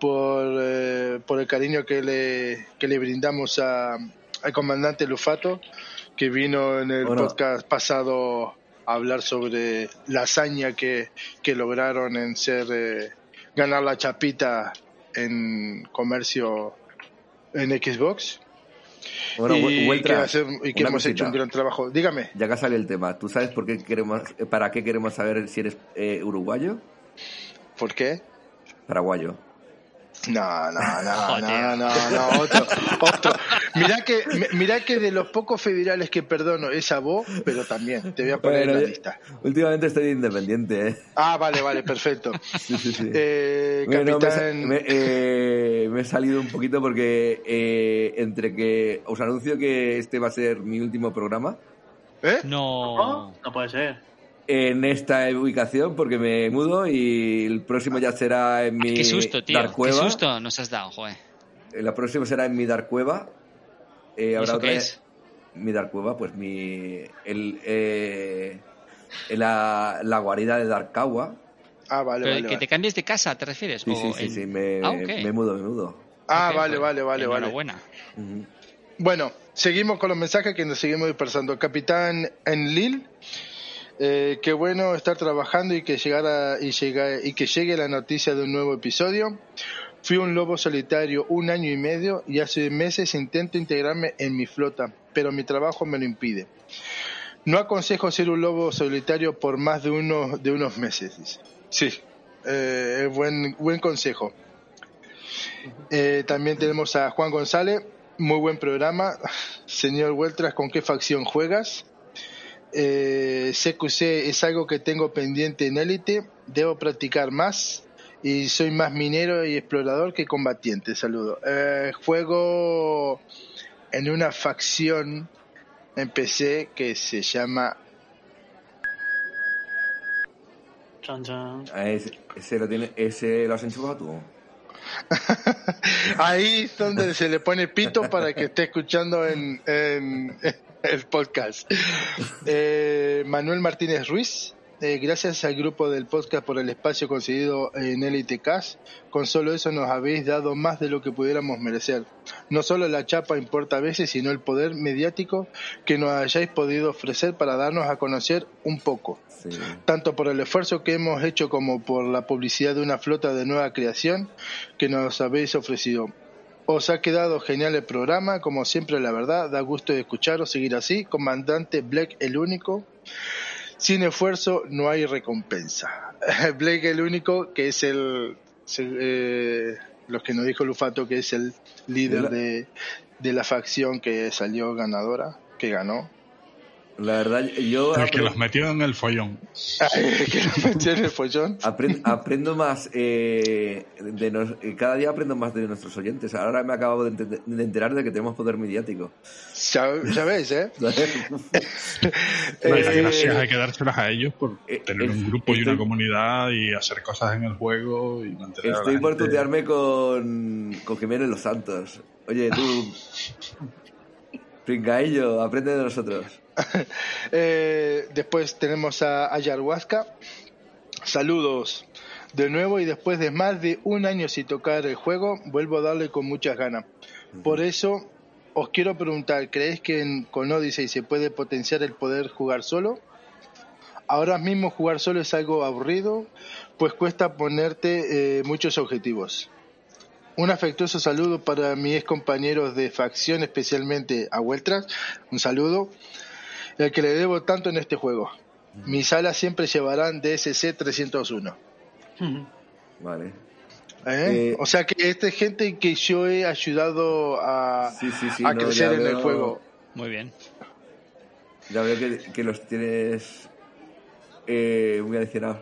por, eh, por el cariño que le, que le brindamos a, al comandante Lufato, que vino en el Bueno. podcast pasado hablar sobre la hazaña que, que lograron en ser eh, ganar la chapita en comercio en Xbox. Bueno, y que, hacer- y que una hemos cosita. hecho un gran trabajo. Dígame. Ya que sale el tema, ¿tú sabes por qué queremos, para qué queremos saber si eres eh, uruguayo? ¿Por qué? Paraguayo. No, no, no, no, no, no, otro, otro. Mirá que, mi- mirá que de los pocos federales que perdono es a vos, pero también te voy a poner en Bueno, la yo- lista. Últimamente estoy de independiente, ¿eh? Ah, vale, vale, perfecto. Sí, sí, sí. Eh, Bueno, me, sa- capitán, me- eh, me he salido un poquito porque eh, entre que os anuncio que este va a ser mi último programa ¿Eh? No. No puede ser. en esta ubicación porque me mudo y el próximo ya será en mi Qué susto, tío. Dark Qué Cueva. susto nos has dado, joder. La próxima será en mi Dark Cueva. Eh, ¿Y habrá eso otra qué es? Mi Dark Cueva, pues mi. El, eh, la, la guarida de Dark Kawa. Ah, vale, Pero vale. que vale. te cambies de casa, ¿te refieres? Sí, O sí, sí, en- sí, me, Ah, me mudo, me mudo. Ah, vale, pues, vale, vale, vale. Enhorabuena. Bueno, seguimos con los mensajes que nos seguimos dispersando. Capitán Enlil, eh, qué bueno estar trabajando y que llegara y llega, y que llegue la noticia de un nuevo episodio. Fui un lobo solitario un año y medio y hace meses intento integrarme en mi flota, pero mi trabajo me lo impide. No aconsejo ser un lobo solitario por más de uno de unos meses. dice. Sí, eh, buen buen consejo. Eh, también tenemos a Juan González. Muy buen programa. Señor Hueltras, ¿con qué facción juegas? Eh, CQC es algo que tengo pendiente en élite. Debo practicar más. Y soy más minero y explorador que combatiente. Saludo. Eh, juego en una facción en PC que se llama Chan, chan. Ah, ese, ese lo tiene, ese lo has enchufado tú. Ahí es donde se le pone pito para que esté escuchando en, en el podcast. Eh, Manuel Martínez Ruiz, eh, gracias al grupo del podcast por el espacio conseguido en Elite Cast. Con solo eso nos habéis dado más de lo que pudiéramos merecer. No solo la chapa importa a veces, sino el poder mediático que nos hayáis podido ofrecer para darnos a conocer un poco Sí. tanto por el esfuerzo que hemos hecho como por la publicidad de una flota de nueva creación que nos habéis ofrecido. Os ha quedado genial el programa, como siempre la verdad, da gusto de escucharos, seguir así, comandante Black el único. Sin esfuerzo no hay recompensa. Blake el único que es el, eh, los que nos dijo Lufato que es el líder de, de la facción que salió ganadora, que ganó. La verdad, yo El que los metió en el follón. que lo metió en el follón. apren- aprendo más eh, de nos- eh, cada día aprendo más de nuestros oyentes. Ahora me acabo de, ente- de enterar de que tenemos poder mediático. Ya, ya ves, ¿eh? Las Eh, gracias hay que dárselas a ellos por eh, tener un grupo y una estoy- comunidad y hacer cosas en el juego y mantener a la Estoy por gente- tutearme con, con Jiménez Los Santos. Oye, tú, pringaillo, aprende de nosotros. Eh, después tenemos a Ayahuasca. Saludos de nuevo y después de más de un año sin tocar el juego, vuelvo a darle con muchas ganas. Por eso os quiero preguntar, ¿creéis que en, con Odyssey se puede potenciar el poder jugar solo? Ahora mismo jugar solo es algo aburrido, pues cuesta ponerte eh, muchos objetivos. Un afectuoso saludo para mis compañeros de facción, especialmente a Hueltras. Un saludo el que le debo tanto en este juego. Mis alas siempre llevarán DSC 301. Vale. ¿Eh? Eh, o sea que esta es gente que yo he ayudado a, Sí, sí, sí. a no, crecer en el juego. Muy bien. Ya veo que, que los tienes eh, muy adicionados.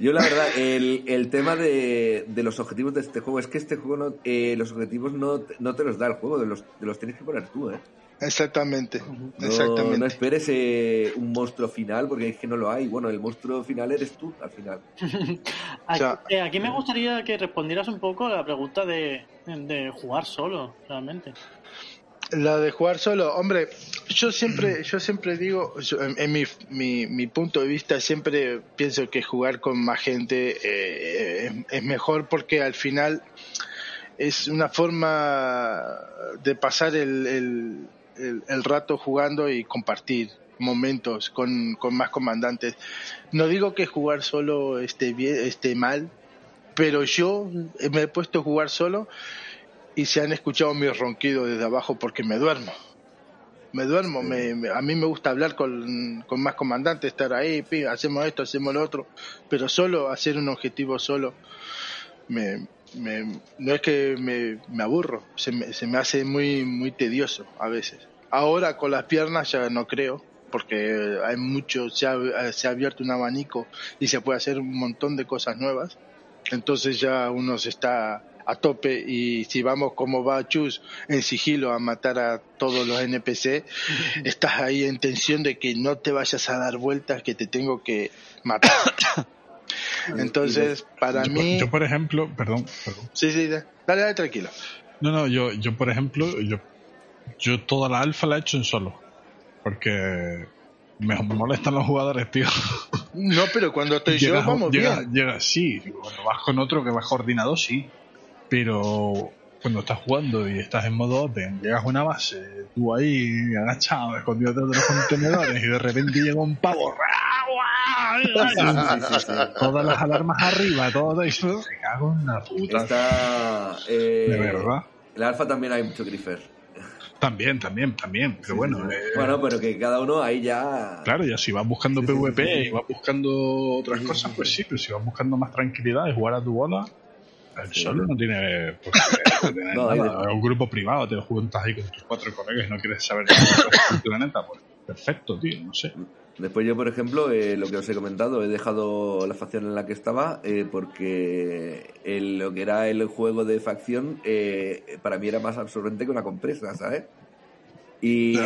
Yo, la verdad, el, el tema de, de los objetivos de este juego es que este juego, no, eh, los objetivos no, te- no te los da el juego, de los, te los tienes que poner tú, ¿eh? Exactamente, No, exactamente. no esperes eh, un monstruo final, porque es que no lo hay. Bueno, el monstruo final eres tú, al final. Aquí, eh, aquí me gustaría que respondieras un poco a la pregunta de, de jugar solo, realmente. La de jugar solo, hombre, yo siempre, yo siempre digo, yo- en, en mi, mi, mi punto de vista siempre pienso que jugar con más gente eh, es, es mejor porque al final es una forma de pasar el, el, el- el rato jugando y compartir momentos con, con más comandantes. No digo que jugar solo esté bien, esté mal, pero yo me he puesto a jugar solo y se han escuchado mis ronquidos desde abajo porque me duermo. Me duermo, me- me- a mí me gusta hablar con, con más comandantes, estar ahí, pi, hacemos esto, hacemos lo otro, pero solo hacer un objetivo solo, me, me- no es que me, me aburro, se me, se me hace muy, muy tedioso a veces. Ahora con las piernas ya no creo, porque hay mucho, se ha, se ha abierto un abanico y se puede hacer un montón de cosas nuevas. Entonces ya uno se está a tope y si vamos como va Chus en sigilo a matar a todos los NPC, estás ahí en tensión de que no te vayas a dar vueltas, que te tengo que matar. Entonces, para yo, mí... Yo, por ejemplo, perdón, perdón. Sí, sí, da- dale, dale, tranquilo. No, no, yo, yo por ejemplo, yo, yo toda la alfa la he hecho en solo. Porque me molestan los jugadores, tío. No, pero cuando estoy yo, Llegas- vamos llega- bien. llega- sí, cuando vas con otro que vas coordinado, sí. Pero cuando estás jugando y estás en modo open, llegas a una base, tú ahí agachado, escondido detrás de los contenedores y de repente llega un pavo. Todas las alarmas arriba, todo eso. Se cago en la puta. Está. eh, De verdad. En la alfa también hay mucho grifer. También, también, también. Pero bueno, eh, Bueno, pero que cada uno ahí ya. Claro, ya si vas buscando PvP y vas buscando otras cosas, pues sí, pero si vas buscando más tranquilidad y jugar a tu bola, el solo no tiene tener No, hay nada. Un grupo privado, te juntas ahí con tus cuatro colegas y no quieres saber nada del planeta, pues perfecto, tío, no sé. Después yo, por ejemplo, eh, lo que os he comentado, he dejado la facción en la que estaba eh, porque el- lo que era el juego de facción eh, para mí era más absorbente que una compresa, ¿sabes? Y,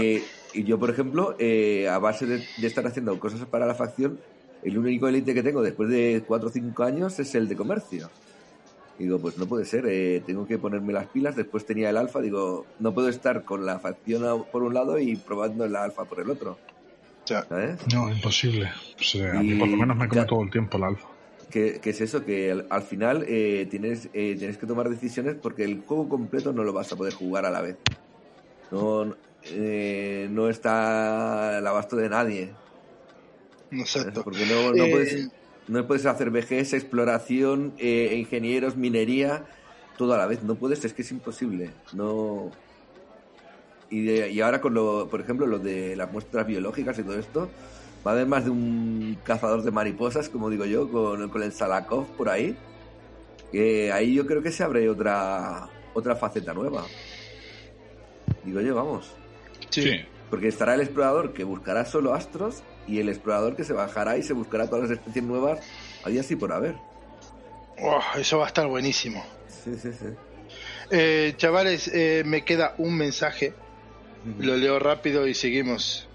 y yo, por ejemplo, eh, a base de, de estar haciendo cosas para la facción, el único elite que tengo después de 4 o 5 años es el de comercio. Y digo, pues no puede ser, eh, tengo que ponerme las pilas. Después tenía el alfa, digo, no puedo estar con la facción por un lado y probando la alfa por el otro. ¿Sabes? No, imposible. A mí Y por lo menos me come ya- todo el tiempo el alfa. que, que es eso, que al, al final eh, tienes, eh, tienes que tomar decisiones porque el juego completo no lo vas a poder jugar a la vez. No, eh, no está al abasto de nadie. Exacto. Porque no, no Eh, puedes, no puedes hacer VGS, exploración, eh, ingenieros, minería, todo a la vez. No puedes, es que es imposible. No. Y, de- y ahora con lo, por ejemplo, lo de las muestras biológicas y todo esto, va a haber más de un cazador de mariposas, como digo yo, con, con el Salakov por ahí. Que ahí yo creo que se abre otra otra faceta nueva. Digo yo, vamos. Sí. Porque estará el explorador que buscará solo astros y el explorador que se bajará y se buscará todas las especies nuevas ahí así por haber. Oh, eso va a estar buenísimo. Sí, sí, sí. Eh, chavales, eh, me queda un mensaje. Lo leo rápido y seguimos.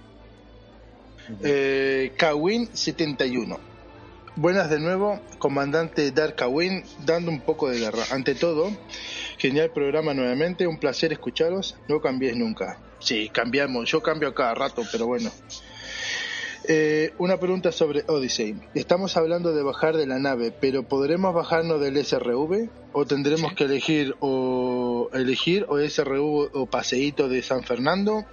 Eh, Kawin71. Buenas de nuevo, comandante Dark Kawin, dando un poco de guerra. Ante todo, genial programa nuevamente, un placer escucharos. No cambiéis nunca. Sí, cambiamos. Yo cambio cada rato, pero bueno. Eh, una pregunta sobre Odyssey. Estamos hablando de bajar de la nave, pero ¿podremos bajarnos del SRV? ¿O tendremos que elegir o elegir o SRV o paseíto de San Fernando?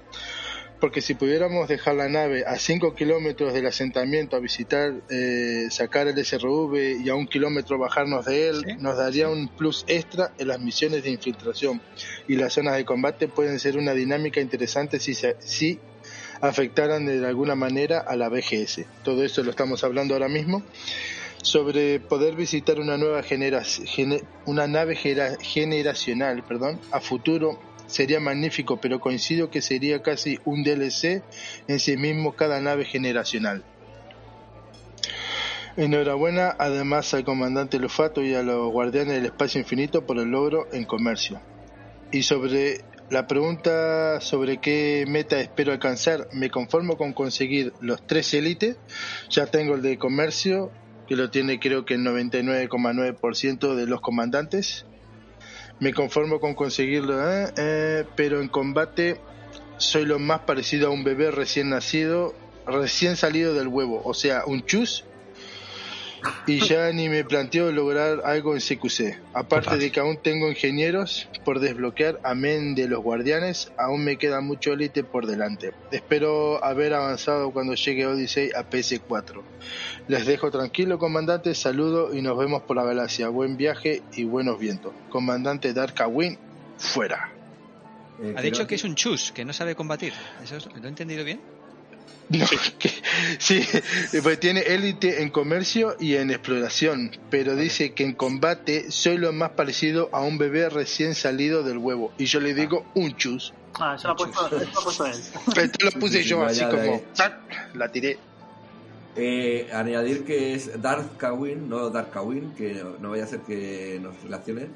Porque si pudiéramos dejar la nave a 5 kilómetros del asentamiento a visitar, eh, sacar el SRV y a un kilómetro bajarnos de él, nos daría un plus extra en las misiones de infiltración. Y las zonas de combate pueden ser una dinámica interesante si, se, si afectaran de alguna manera a la BGS. Todo esto lo estamos hablando ahora mismo. Sobre poder visitar una nueva genera- gene- una nave generacional perdón, a futuro sería magnífico, pero coincido que sería casi un DLC en sí mismo cada nave generacional. Enhorabuena además al comandante Lufato y a los guardianes del espacio infinito por el logro en comercio. Y sobre la pregunta sobre qué meta espero alcanzar, me conformo con conseguir los tres élites. Ya tengo el de comercio, que lo tiene creo que el 99,9% de los comandantes. Me conformo con conseguirlo, ¿eh? Eh, pero en combate soy lo más parecido a un bebé recién nacido, recién salido del huevo, o sea, un chus. Y ya ni me planteo lograr algo en CQC. Aparte de que aún tengo ingenieros por desbloquear, amén de los guardianes, aún me queda mucho élite por delante. Espero haber avanzado cuando llegue Odyssey a PS4. Les dejo tranquilo, comandante, saludo y nos vemos por la galaxia. Buen viaje y buenos vientos. Comandante Dark Win, fuera. Eh, Ha dicho que es un chus, que no sabe combatir. ¿Eso es- ¿Lo he entendido bien? No, que- sí, pues tiene élite en comercio y en exploración, pero dice que en combate soy lo más parecido a un bebé recién salido del huevo. Y yo le digo un chus. Ah, eso lo ha puesto, eso lo ha puesto él. Esto lo puse yo así como... ¡tac! La tiré. Eh, añadir que es Darth Kawin, no Dark Kawin, que no, no vaya a ser que nos relacionen.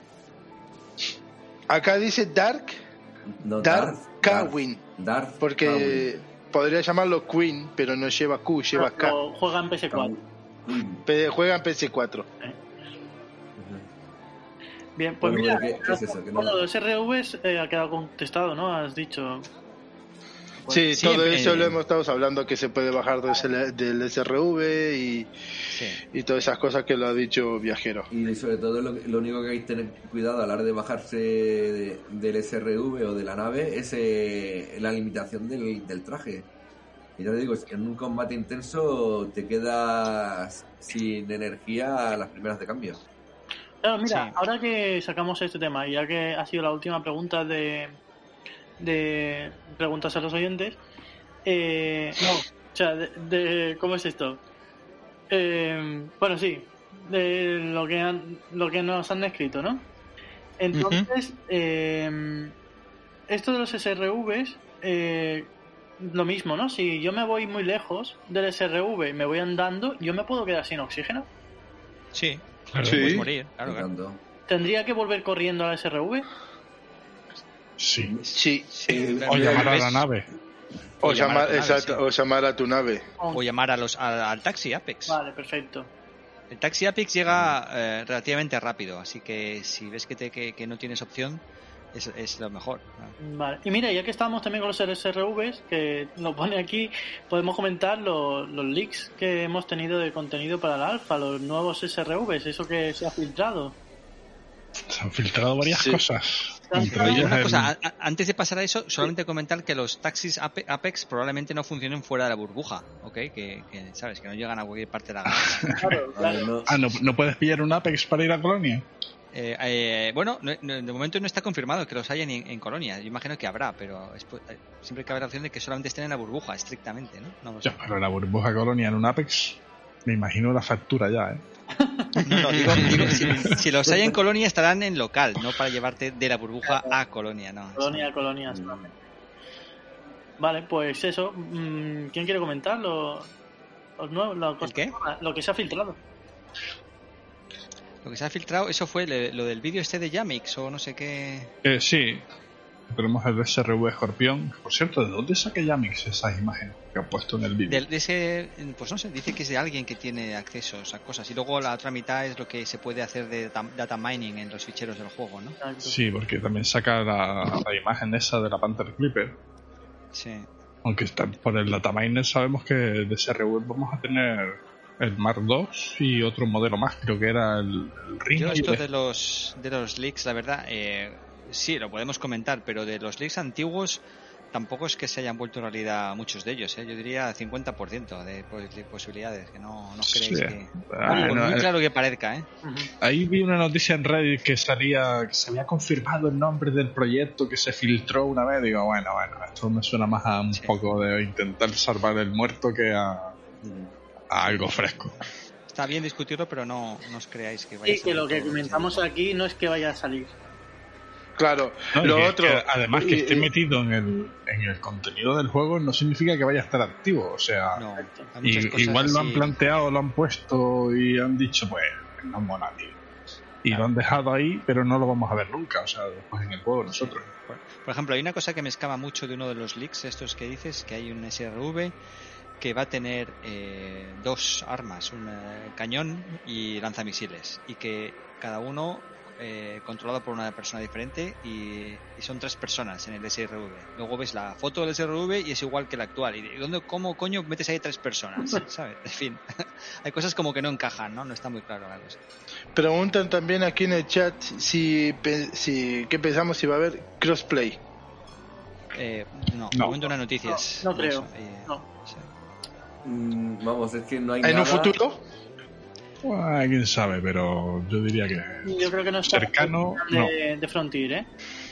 Acá dice Dark, No, Dark Darth, Kawin. Darth Porque podría llamarlo Queen, pero no lleva Q, lleva K. O juega en PS4. Pe- Juega en PC4. Bien, pues Bueno, mira, ¿qué- qué es eso? Que no- bueno, los SRVs eh, ha quedado contestado, ¿no? Has dicho. Sí, Sí, todo eso lo hemos estado hablando que se puede bajar del, SL del SRV y, y todas esas cosas que lo ha dicho Viajero. Y sobre todo lo, lo único que hay que tener cuidado a la hora de bajarse de- del SRV o de la nave es eh, la limitación del, del traje. Y ya te digo, en un combate intenso te quedas sin energía a las primeras de cambio. Claro, mira, Sí. ahora que sacamos este tema, y ya que ha sido la última pregunta de, de preguntas a los oyentes, eh, no, o sea, de, de- ¿cómo es esto? Eh, bueno, sí, de lo que, han, lo que nos han escrito, ¿no? Entonces, eh, esto de los SRVs, eh, lo mismo, ¿no? Si yo me voy muy lejos del SRV y me voy andando, yo me puedo quedar sin oxígeno. Sí, Claro. Sí. puedes morir. Claro. ¿Tendría que volver corriendo al SRV? Sí. Sí. Sí, O llamar a la nave. O, O llamar a llamar, tu nave, exacto, sí. o llamar a tu nave. O llamar a los, a- al taxi Apex. Vale, perfecto. El taxi Apex llega eh, relativamente rápido, así que si ves que, te, que, que no tienes opción, es, es lo mejor. Vale. Y mira, ya que estamos también con los SRVs, que lo pone aquí, podemos comentar lo- los leaks que hemos tenido de contenido para la alfa, los nuevos SRVs, eso que se ha filtrado. Se han filtrado varias Sí. cosas. Una cosa, a- a- antes de pasar a eso, solamente comentar que los taxis Ape- Apex probablemente no funcionen fuera de la burbuja, ¿ok? Que, que, sabes, que no llegan a cualquier parte de la galaxia. Claro, claro. no- Ah, ¿no, ¿no puedes pillar un Apex para ir a Colonia? Eh, eh, bueno, no- no- de momento no está confirmado que los haya en, en Colonia. Yo imagino que habrá, pero es eh, siempre cabe la opción de que solamente estén en la burbuja, estrictamente, ¿no? No pero la burbuja Colonia en un Apex, me imagino la factura ya, ¿eh? No, no, digo, digo, si, si los hay en Colonia estarán en local, no para llevarte de la burbuja a Colonia, no. Colonia, colonia. solamente. Vale, pues eso. mm, ¿Quién quiere comentar lo, lo, ¿El qué? lo que se ha filtrado? Lo que se ha filtrado, eso fue lo del vídeo este de Yamix o no sé qué. Eh, sí, tenemos el SRV Escorpión. Por cierto, ¿de dónde saca Yamix esas imágenes que ha puesto en el vídeo? Del- de ese, pues no sé, dice que es de alguien que tiene acceso a cosas. Y luego la otra mitad es lo que se puede hacer de data, data mining en los ficheros del juego, ¿no? Sí, porque también saca la, la imagen esa de la Panther Clipper. Sí. Aunque está por el dataminer sabemos que de SRV vamos a tener el Mark II y otro modelo más, creo que era el, el Rhino. Yo esto el- de los, de los leaks, la verdad, eh, sí, lo podemos comentar, pero de los leaks antiguos tampoco es que se hayan vuelto realidad muchos de ellos, ¿eh? yo diría 50% de, pos- de posibilidades, que no, no os creéis Sí. que... Ah, no, muy eh, claro que parezca, ¿eh? Ahí vi una noticia en Reddit que salía, que se había confirmado el nombre del proyecto que se filtró una vez. Digo, bueno, bueno, esto me suena más a un poco de intentar salvar el muerto que a, a algo fresco. Está bien discutirlo, pero no, no os creáis que vaya Y a ser que lo que comentamos aquí no es que vaya a salir. Claro, No, lo que- otro. que además que y- esté y- metido en el, en el contenido del juego no significa que vaya a estar activo. O sea, No, y- igual lo han planteado, lo han puesto y han dicho, pues, no mola, tío. Y lo han dejado ahí, pero no lo vamos a ver nunca. O sea, después en el juego nosotros. Por, por ejemplo, hay una cosa que me escama mucho de uno de los leaks, estos que dices, que hay un SRV que va a tener eh, dos armas, un eh, cañón y lanzamisiles, y que cada uno eh, controlado por una persona diferente y, y son tres personas en el SRV. Luego ves la foto del SRV y es igual que la actual. ¿Y de dónde, cómo coño metes ahí tres personas? ¿Sabes? En fin, hay cosas como que no encajan, ¿no? No está muy claro la cosa. Preguntan también aquí en el chat si, si qué pensamos si va a haber crossplay. Eh, no, No. momento no hay noticias. No, no creo. eso. Eh, Mm, vamos, es que no hay ¿En nada. un futuro? Ah, quién sabe, pero yo diría que Yo creo que no está Cercano, de, de Frontier, ¿eh?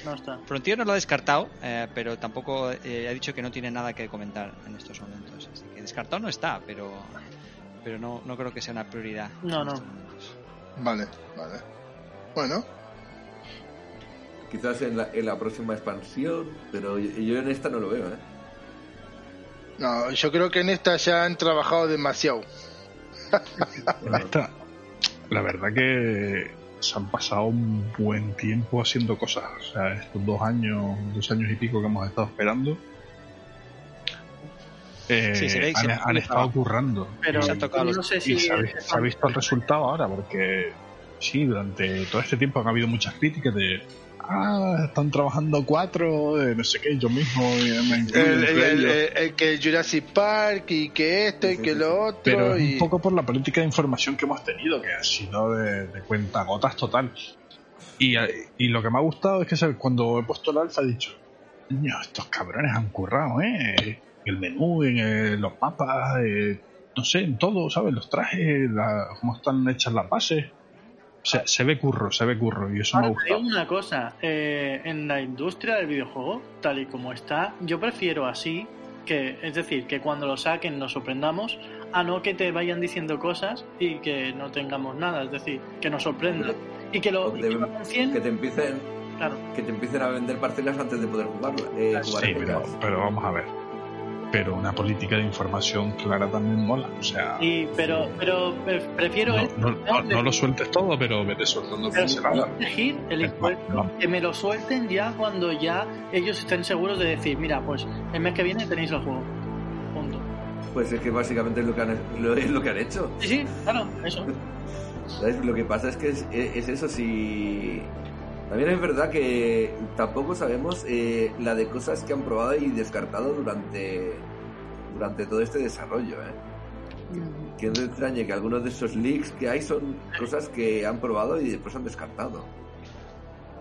No está. Frontier no lo ha descartado, eh, pero tampoco eh, ha dicho que no tiene nada que comentar en estos momentos. Así que descartado no está, pero pero no, no creo que sea una prioridad. No, no. Vale, vale. Bueno, Quizás en la, en la próxima expansión, pero yo, yo en esta no lo veo, ¿eh? no, yo creo que en esta ya han trabajado demasiado. En esta, la verdad que se han pasado un buen tiempo haciendo cosas. O sea, estos dos años, dos años y pico que hemos estado esperando, eh, Sí, han, estado currando. Pero y, se han tocado los- no sé y si- se, ha, se ha visto el resultado ahora, porque sí, durante todo este tiempo han habido muchas críticas de. Ah, están trabajando cuatro, de no sé qué, yo mismo eh, me El, el- el- el que Jurassic Park y que esto y que lo otro. Pero es y... un poco por la política de información que hemos tenido, que ha sido de, de cuentagotas total. Y, eh, y lo que me ha gustado es que cuando he puesto el alfa he dicho, "Coño, estos cabrones han currado, ¿eh? En el menú, en eh, los mapas, eh, no sé, en todo, ¿sabes? Los trajes, la- cómo están hechas las bases. Se, se ve curro, se ve curro, y eso me te digo gustado. una cosa, eh, en la industria del videojuego, tal y como está, yo prefiero así, que es decir, que cuando lo saquen nos sorprendamos, a no que te vayan diciendo cosas y que no tengamos nada, es decir, que nos sorprendan y que lo, y que lo anuncien, Que te empiecen, claro. que te empiecen a vender parcelas antes de poder jugarla. eh, jugar Sí, pero, pero vamos a ver. Pero una política de información clara también mola. O sea, Y, pero, pero pre- prefiero no, esto, no, no- no lo sueltes todo, pero vete soltando Pero si pinceladas. elegir, esto, que me lo suelten ya cuando ya ellos estén seguros de decir, mira, pues el mes que viene tenéis el juego. Punto. Pues es que básicamente es lo que han, lo, es lo que han hecho. Sí, sí, claro, eso. ¿Sabes? Lo que pasa es que es, es eso, si... También es verdad que tampoco sabemos eh, la de cosas que han probado y descartado durante, durante todo este desarrollo, ¿eh? Que no te extrañe que algunos de esos leaks que hay son cosas que han probado y después han descartado.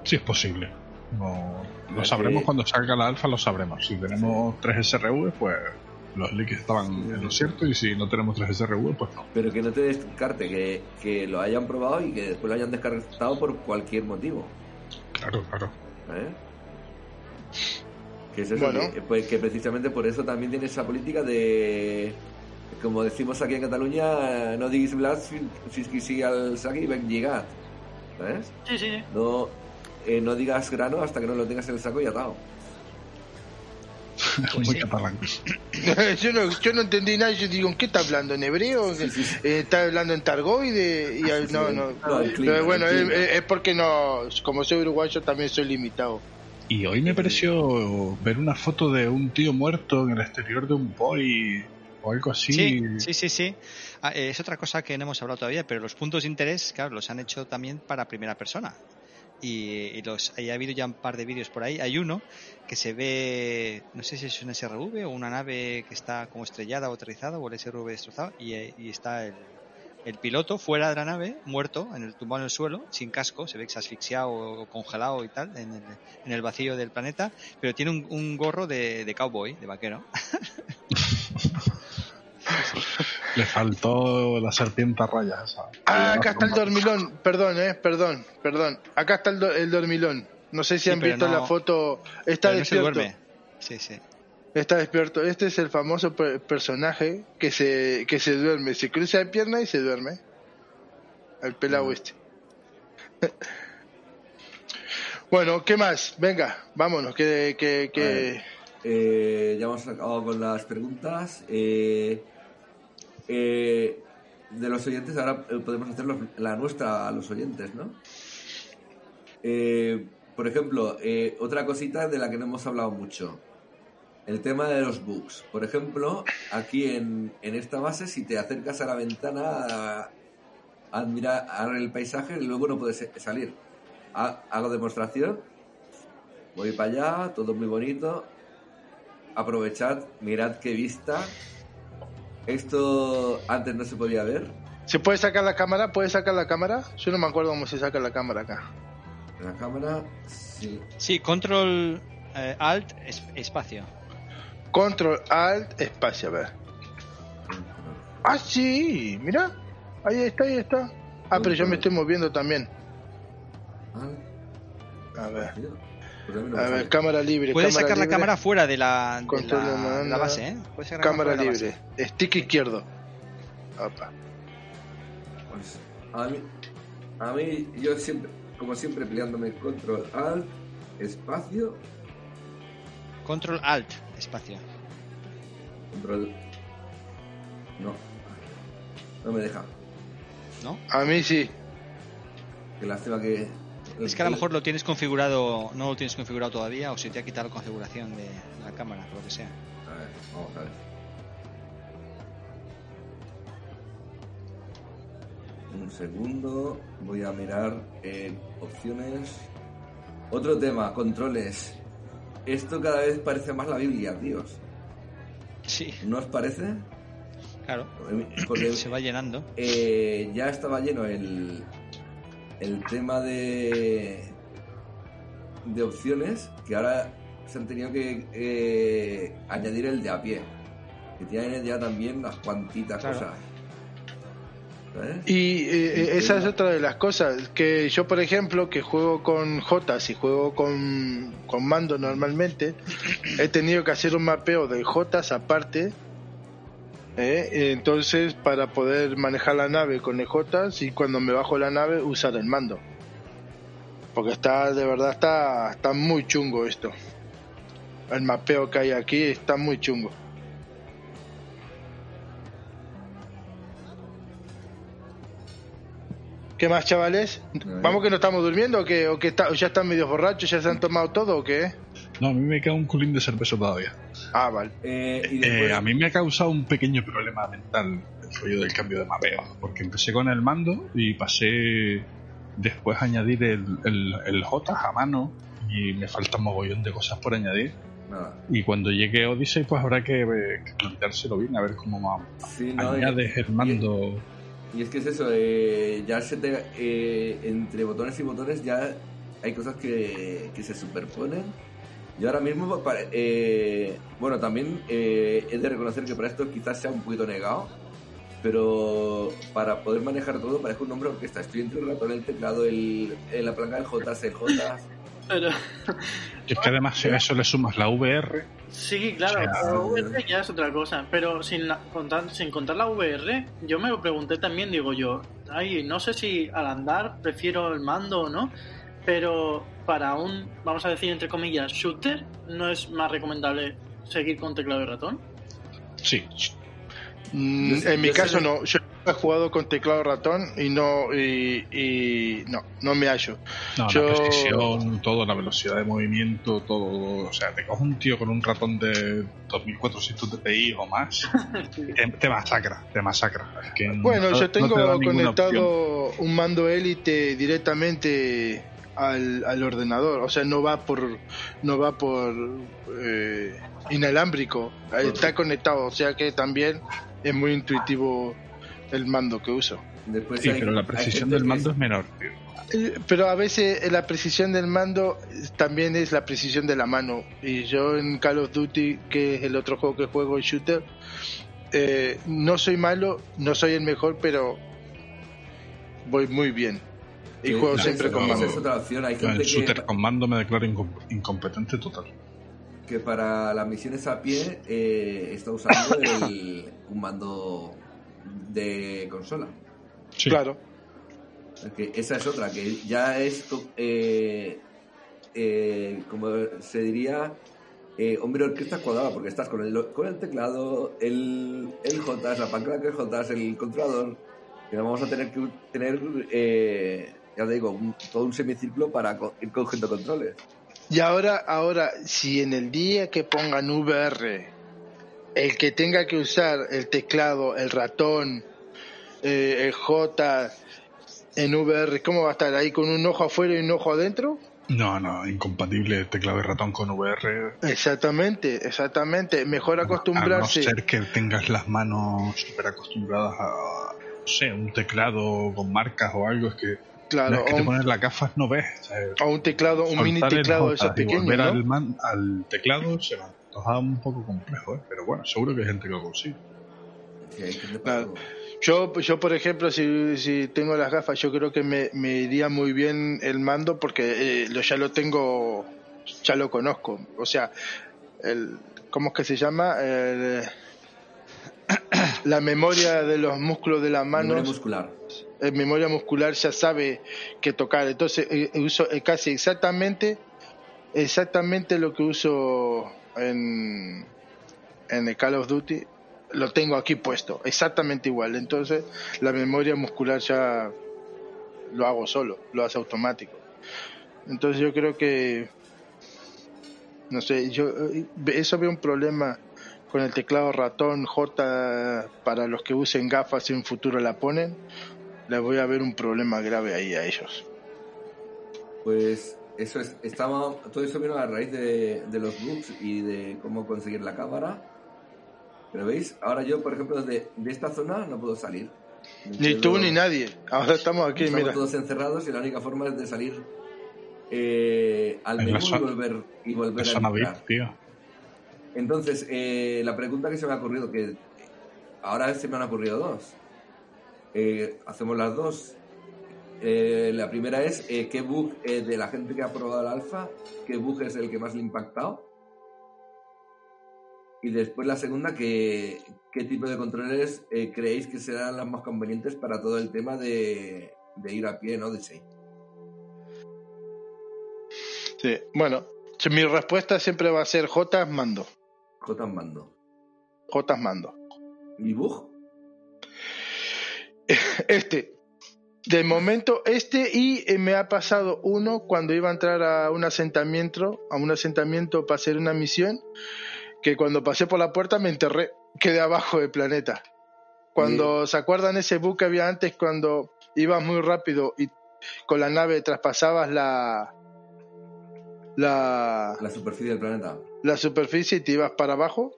Sí, es posible. No, lo sabremos cuando salga la alfa, lo sabremos. Si tenemos 3 SRV, pues los leaks estaban en lo cierto, y si no tenemos 3 SRV, pues no. Pero que no te descarte que, que lo hayan probado y que después lo hayan descartado por cualquier motivo. Claro, claro. ¿eh? Que es eso, Bueno. que, pues, que precisamente por eso también tiene esa política de, como decimos aquí en Cataluña, no diguis blas si si si al saque y ven llegar. ¿Sabes? Sí, sí, sí. No, eh, no digas grano hasta que no lo tengas en el saco y atado. Muy catalán. yo, no, yo no entendí nada. Yo digo, ¿en qué está hablando? ¿En hebreo? Eh, ¿Está hablando en targoide? Y, al- no, no. No, en clima, Pero bueno, en es, clima. es porque no. Como soy uruguayo, también soy limitado. Y hoy me pareció ver una foto de un tío muerto en el exterior de un boy o algo así. Sí, sí, sí, sí. Ah, eh, es otra cosa que no hemos hablado todavía, pero los puntos de interés, claro, los han hecho también para primera persona. Y, y los, y ha habido ya un par de vídeos por ahí. Hay uno que se ve, no sé si es un SRV o una nave que está como estrellada o aterrizada o el SRV destrozado y, y está el, el piloto fuera de la nave, muerto, en el tumbado en el suelo, sin casco, se ve que se ha asfixiado o congelado y tal, en el, en el vacío del planeta, pero tiene un, un gorro de, de cowboy, de vaquero. Le faltó la serpiente a rayas. Ah, acá está el dormilón. Perdón, eh, perdón, perdón. Acá está el, do- el dormilón. No sé si Sí, han visto no- la foto. Está pero no se despierto. Sí, sí. Está despierto. Este es el famoso per- personaje que se, que se duerme. Se cruza de pierna y se duerme. El pelado este. bueno, ¿qué más? Venga, vámonos. Que, que, que... Eh, ya hemos acabado con las preguntas. Eh, eh, de los oyentes, ahora eh, podemos hacer los- la nuestra a los oyentes, ¿no? Eh, por ejemplo, eh, otra cosita de la que no hemos hablado mucho. El tema de los bugs. Por ejemplo, aquí en, en esta base, si te acercas a la ventana a, a admirar el paisaje, luego no puedes salir. ha- hago demostración. Voy para allá, todo muy bonito. Aprovechad, mirad qué vista. Esto antes no se podía ver. ¿Se puede sacar la cámara? ¿Puede sacar la cámara? Yo no me acuerdo cómo se saca la cámara acá. En la cámara, sí. Sí, control eh, alt es- espacio. Control Alt espacio, a ver. Ah, sí, mira. Ahí está, ahí está. Ah, pero yo me estoy moviendo también. A ver. A ver, cámara libre. Puedes cámara sacar la cámara fuera de la, de la, la base, ¿eh? Puedes sacar la Cámara la libre. base. Stick izquierdo. Opa. Pues a mí, a mí, yo siempre, como siempre, peleándome control alt, espacio, Control alt espacio. control. No. No me deja. ¿No? A mí sí. Qué lástima que. Es que a lo mejor lo tienes configurado, no lo tienes configurado todavía o se te ha quitado la configuración de la cámara, por lo que sea. A ver, vamos a ver. Un segundo, voy a mirar eh, opciones. Otro tema, controles. Esto cada vez parece más la Biblia, tíos. Sí. ¿No os parece? Claro. Porque Se va llenando. eh, ya estaba lleno el, el tema de, de opciones que ahora se han tenido que eh, añadir el de a pie. Que tienen ya también unas cuantitas Claro. cosas. Y eh, eh, esa es otra de las cosas, que yo por ejemplo, que juego con J y juego con, con mando normalmente, he tenido que hacer un mapeo de J aparte, ¿eh? entonces para poder manejar la nave con J y cuando me bajo la nave usar el mando. Porque está, de verdad, está, está muy chungo esto. El mapeo que hay aquí está muy chungo. ¿Qué más, chavales? ¿Vamos que no estamos durmiendo o, qué? ¿O que está- o ya están medio borrachos? ¿Ya se han tomado todo o qué? No, a mí me queda un culín de cerveza todavía. Ah, vale. Eh, a mí me ha causado un pequeño problema mental el rollo del cambio de mapeo, porque empecé con el mando y pasé después a añadir el, el, el J a mano y me falta un mogollón de cosas por añadir. Nada. Y cuando llegue Odyssey, pues habrá que, eh, que planteárselo bien, a ver cómo Sí, no, y- añades el mando. Y es que es eso, eh, ya se te, eh, entre botones y botones ya hay cosas que, que se superponen. Y ahora mismo, eh, bueno, también eh, he de reconocer que para esto quizás sea un poquito negado, pero para poder manejar todo parezco un hombre de orquesta. Estoy entre el ratón, el teclado, el- la palanca del J, el J. Pero, Y es que además a eso le sumas la VR, sí, claro, O sea, pero VR ya es otra cosa. Pero sin, la- contar, sin contar la VR, yo me lo pregunté también, digo yo, ay, no sé si al andar prefiero el mando o no, pero para un, vamos a decir entre comillas, shooter, ¿no es más recomendable seguir con teclado y ratón? sí. Mm, en mi caso no, yo he jugado con teclado ratón y no y, y no, no me hallo. No, Yo- la precisión, todo, la velocidad de movimiento, todo. O sea, te coge un tío con un ratón de 2400 dpi o más, te, te masacra, te masacra. Es que Bueno, no- yo no tengo te opción. conectado un mando élite directamente al, al ordenador, o sea, no va por no va por eh, inalámbrico, está conectado, o sea que también es muy intuitivo el mando que uso. Después Sí, hay- pero la precisión del mando es- es menor, tío. Eh, Pero a veces eh, la precisión del mando eh, también es la precisión de la mano. Y yo en Call of Duty, que es el otro juego que juego, el shooter, eh, no soy malo, no soy el mejor, pero voy muy bien. Y Sí, juego siempre con mando. es otra opción. Hay En gente el que, shooter con mando me declaro incom- incompetente total. que para las misiones a pie eh, está usando el- un mando de consola. Claro. Es que esa es otra, que ya es, eh, eh, como se diría, eh, hombre orquesta cuadrada, porque estás con el, con el teclado, el, el J, la palanca del J, el controlador, que vamos a tener que tener, eh, ya te digo, un- todo un semicírculo para co- ir cogiendo controles. Y ahora, ahora, si en el día que pongan VR, el que tenga que usar el teclado, el ratón, eh, el J, En VR, ¿cómo va a estar ahí con un ojo afuera y un ojo adentro? No, no, incompatible teclado y ratón con VR. Exactamente, exactamente. Mejor A no acostumbrarse. ser que tengas las manos súper acostumbradas a, no sé, un teclado con marcas o algo, es que Claro, vez que o te pones las gafas no ves. o sea, A un teclado, un mini el teclado de esos pequeños, volver ¿no? al, man- al teclado se me antoja un poco complejo, ¿eh? pero bueno, seguro que hay gente que lo consigue. Claro. Yo, yo, por ejemplo, si, si tengo las gafas, yo creo que me, me iría muy bien el mando porque eh, lo, ya lo tengo, ya lo conozco. O sea, el, ¿cómo es que se llama? El- la memoria de los músculos de las manos. Memoria muscular. En memoria muscular ya sabe qué tocar. Entonces eh, uso eh, casi exactamente, exactamente lo que uso en, en el Call of Duty. Lo tengo aquí puesto, exactamente igual. Entonces la memoria muscular ya lo hago solo, lo hace automático. Entonces yo creo que, no sé, yo eh, eso veo un problema con el teclado ratón J para los que usen gafas y en futuro la ponen. Les voy a ver un problema grave ahí a ellos. Pues eso es, estaba, todo eso vino a raíz de, de los bugs y de cómo conseguir la cámara. Pero veis, ahora yo, por ejemplo, de, de esta zona no puedo salir. Ni tú ni nadie. Ahora estamos aquí, Estamos mira. todos encerrados y la única forma es de salir eh, al En menú y volver, y volver a zona entrar. Tío. Entonces, eh, la pregunta que se me ha ocurrido, que ahora se me han ocurrido dos. Eh, hacemos las dos. Eh, la primera es, eh, ¿qué bug eh, de la gente que ha probado el alfa, qué bug es el que más le ha impactado? Y después la segunda, que, ¿qué tipo de controles creéis que serán las más convenientes para todo el tema de, de ir a pie en Odyssey? Sí, bueno, mi respuesta siempre va a ser J mando. J mando. J mando. ¿Y bug? Este. De momento, este y eh, me ha pasado uno cuando iba a entrar a un asentamiento, a un asentamiento para hacer una misión, que cuando pasé por la puerta me enterré, quedé abajo del planeta. Cuando se acuerdan ese bug que había antes cuando ibas muy rápido y con la nave traspasabas la la, La superficie del planeta. la superficie y te ibas para abajo,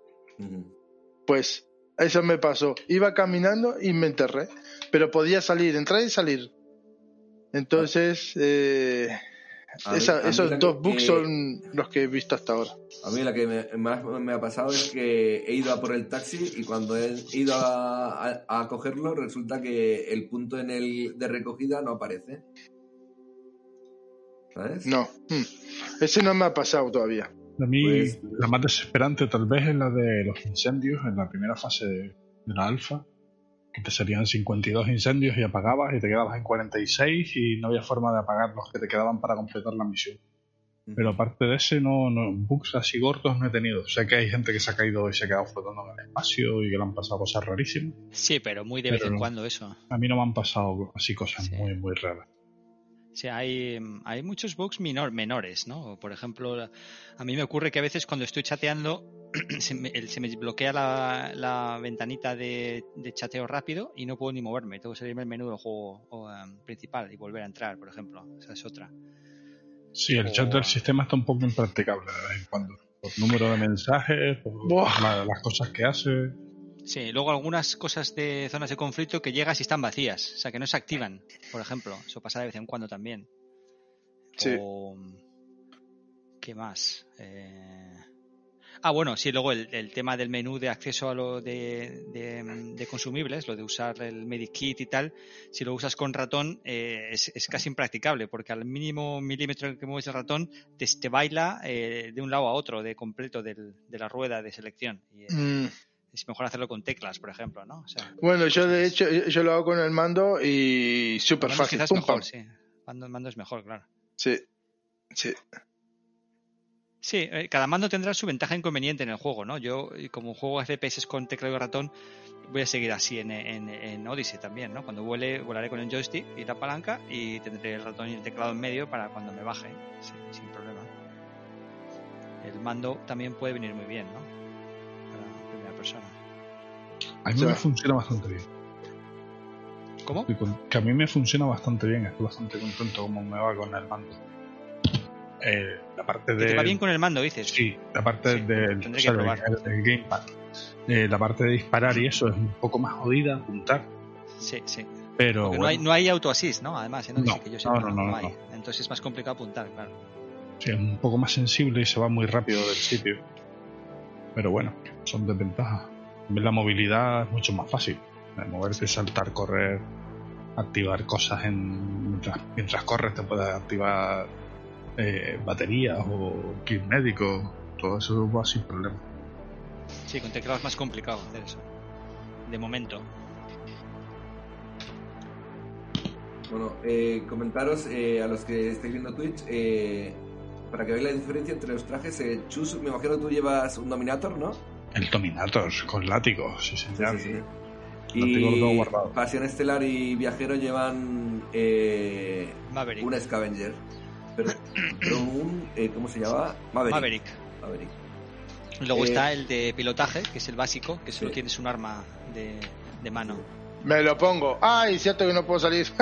pues eso me pasó. Iba caminando y me enterré. Pero podía salir, entrar y salir. Entonces, eh, esa- mí esos dos que- bugs que- son los que he visto hasta ahora. A mí la que me- más me ha pasado es que he ido a por el taxi y cuando he ido a, a- a cogerlo resulta que el punto en el de recogida no aparece. ¿Sabes? No, mm. ese no me ha pasado todavía. A mí, Pues- la más desesperante tal vez es la de los incendios en la primera fase de, de la alfa, que te salían 52 incendios y apagabas y te quedabas en 46 y no había forma de apagar los que te quedaban para completar la misión. Pero aparte de ese, no, no bugs así gordos no he tenido. Sé que hay gente que se ha caído y se ha quedado flotando en el espacio y que le han pasado cosas rarísimas. Sí, pero muy de vez en cuando eso. A mí no me han pasado así cosas muy, muy raras. O sea, hay, hay muchos bugs minor, menores, ¿no? Por ejemplo, a mí me ocurre que a veces cuando estoy chateando se me, el- se me bloquea la, la ventanita de, de chateo rápido y no puedo ni moverme. Tengo que salirme del menú del juego o, em, principal y volver a entrar, por ejemplo. Esa es otra. Sí, el chat del sistema está un poco impracticable de vez en cuando. Por número de mensajes, por la- las cosas que hace. Sí, luego algunas cosas de zonas de conflicto que llegas y están vacías, o sea, que no se activan, por ejemplo. Eso pasa de vez en cuando también. Sí. O, ¿Qué más? Eh, Ah, bueno, sí, luego el, el tema del menú de acceso a lo de, de- de consumibles, lo de usar el Medikit y tal, si lo usas con ratón eh, es, es casi impracticable, porque al mínimo milímetro en que mueves el ratón te, te baila eh, de un lado a otro, de completo del- de la rueda de selección. Y, eh, Mm. Es mejor hacerlo con teclas, por ejemplo, ¿no? O sea, Bueno, yo de hecho, yo lo hago con el mando y súper fácil. quizás pum, mejor, pam. sí. Mando, mando es mejor, claro. Sí, sí. Sí, eh, cada mando tendrá su ventaja e inconveniente en el juego, ¿no? Yo, y como juego FPS con teclado y ratón, voy a seguir así en, en, en Odyssey también, ¿no? Cuando vuele, volaré con el joystick y la palanca y tendré el ratón y el teclado en medio para cuando me baje, sí, sin problema. El mando también puede venir muy bien, ¿no? Persona. A mí O sea- me funciona bastante bien. ¿Cómo? Que, a mí me funciona bastante bien, estoy bastante contento como me va con el mando. Eh, la parte de... te va bien con el mando, dices. Sí, la parte del, o sea, gamepad. Eh, la parte de disparar y eso es un poco más jodida, apuntar, Sí, sí. pero Porque no, bueno, hay, no hay auto assist, ¿no? Además, ¿eh? no, No, que yo no, sepa, no, no, no, hay. Entonces es más complicado apuntar, claro. sí, es un poco más sensible y se va muy rápido del sitio. Pero bueno, son desventajas. La movilidad es mucho más fácil. De moverte, saltar, correr, activar cosas en mientras, mientras corres te puedes activar eh, baterías o kit médico, todo eso va sin problema. Sí, con teclado es más complicado hacer eso. De momento. Bueno, eh, comentaros eh, a los que estáis viendo Twitch, eh, para que veáis la diferencia entre los trajes. Eh, Chus, me imagino que tú llevas un Dominator, ¿no? El Dominator con látigo, sí señor. Sí, sí, sí. Lo tengo todo Y guardado. Pasión Estelar y Viajero llevan eh, Maverick. un Scavenger. Pero, pero un. eh, ¿Cómo se llama? Maverick. Maverick. Maverick. Luego Eh, está el de pilotaje, que es el básico, que solo tienes un arma de, de mano. Me lo pongo. Ay, cierto que no puedo salir.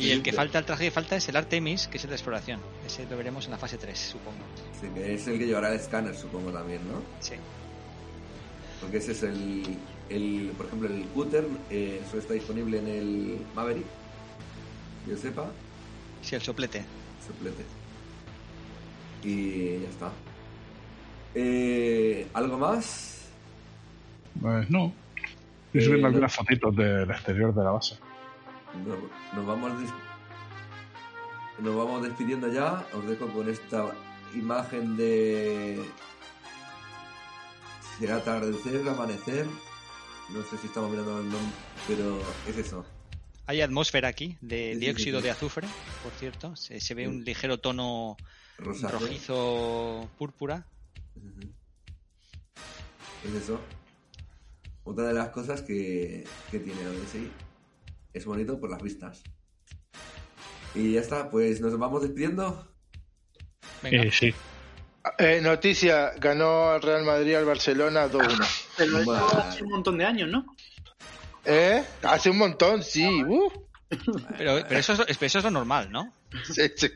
Y el que falta, el traje que falta es el Artemis, que es el de exploración. Ese lo veremos en la fase 3, supongo. Sí, que es el que llevará el escáner, supongo también, ¿no? Sí. Porque ese es el. el por ejemplo, el Cutter, eh, solo está disponible en el Maverick. Que yo sepa. Sí, el soplete. Suplete. Y ya está. Eh, ¿Algo más? Pues no. Estoy Eh, subiendo no. algunas fotitos del exterior de la base. Nos, nos vamos des- nos vamos despidiendo ya. Os dejo con esta imagen de. Será atardecer, amanecer. No sé si estamos mirando el nombre, pero es eso. Hay atmósfera aquí de Sí, dióxido sí, sí. de azufre, por cierto. Se, se ve un ligero tono rojizo púrpura. Es eso. Otra de las cosas que, que tiene Odyssey. Es bonito por las vistas. Y ya está, pues nos vamos despidiendo. Eh, sí. Eh, noticia, ganó el Real Madrid al Barcelona 2-1. Pero hace un montón de años, ¿no? ¿Eh? Hace un montón, sí. Uh. Pero, pero eso, es, pero eso es lo normal, ¿no? Sí, sí.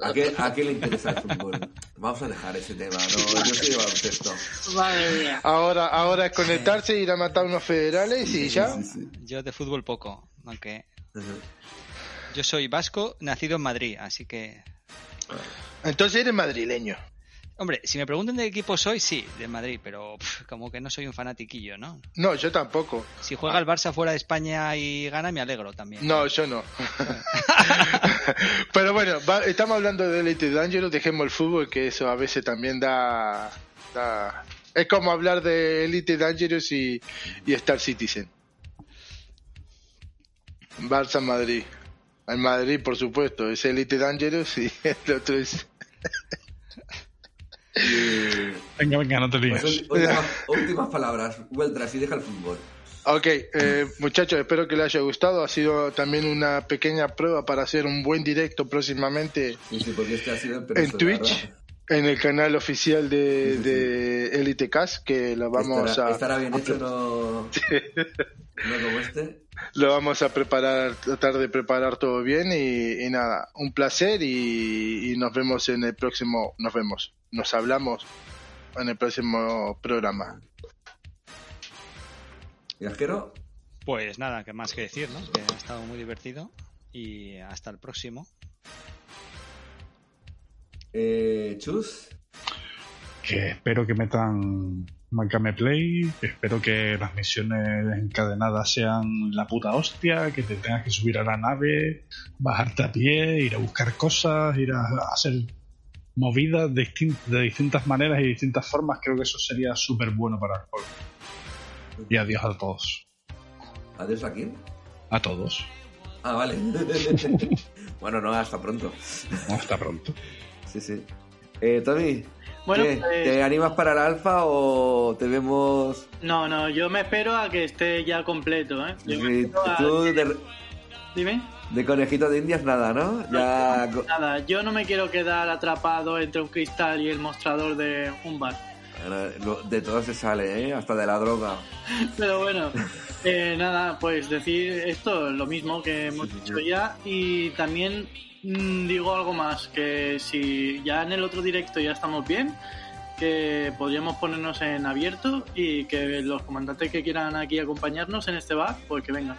¿A qué, ¿A qué le interesa el fútbol? Vamos a dejar ese tema, ¿no? Yo soy baloncesto. Madre mía. Ahora, ahora es conectarse, ir a matar unos federales y ya. Yo de fútbol poco, aunque yo soy vasco, nacido en Madrid, así que... Entonces eres madrileño. Hombre, si me preguntan de qué equipo soy, sí, de Madrid, pero pff, como que no soy un fanatiquillo, ¿no? No, yo tampoco. Si juega el Barça fuera de España y gana, me alegro también. No, yo no. Pero bueno, va- estamos hablando de Elite Dangerous, dejemos el fútbol, que eso a veces también da... da- Es como hablar de Elite Dangerous y, y Star Citizen. Barça Madrid. El Madrid, por supuesto, es Elite Dangerous y el otro es... Venga, venga, no te. Pues, últimas, últimas palabras. Vueltas y deja el fútbol. Ok, eh, muchachos, espero que les haya gustado. Ha sido también una pequeña prueba para hacer un buen directo próximamente Sí, sí, porque este ha sido el en Twitch, verdad. En el canal oficial de, de Elite Cast, que lo vamos estará, a... estará bien a hecho, no, no como este. Lo vamos a preparar, tratar de preparar todo bien y, y nada, un placer y, y nos vemos en el próximo, nos vemos, nos hablamos en el próximo programa. Viajero, Pues nada, que más que decir, ¿no? Que ha estado muy divertido y hasta el próximo. Eh, Chus, Que espero que metan Macame Play, que espero que las misiones encadenadas sean la puta hostia, que te tengas que subir a la nave, bajarte a pie, ir a buscar cosas, ir a, hacer movidas de distintas maneras y distintas formas. Creo que eso sería súper bueno para el juego. Y adiós a todos. adiós a quién. A todos. Ah, vale. bueno, no, hasta pronto. Hasta pronto. Sí, sí. Eh, Tommy, Bueno, ¿qué? pues- ¿te animas para el alfa o te vemos... No, no, yo me espero a que esté ya completo, ¿eh? Yo me Sí, espero a- tú de, Dime. de conejito de indias nada, ¿no? Ya... Nada, yo no me quiero quedar atrapado entre un cristal y el mostrador de un bar. De todo se sale, ¿eh? Hasta de la droga. Pero bueno, eh, nada, pues decir esto, lo mismo que hemos dicho ya. Y también digo algo más, que si ya en el otro directo ya estamos bien, que podríamos ponernos en abierto y que los comandantes que quieran aquí acompañarnos en este bar, pues que vengan.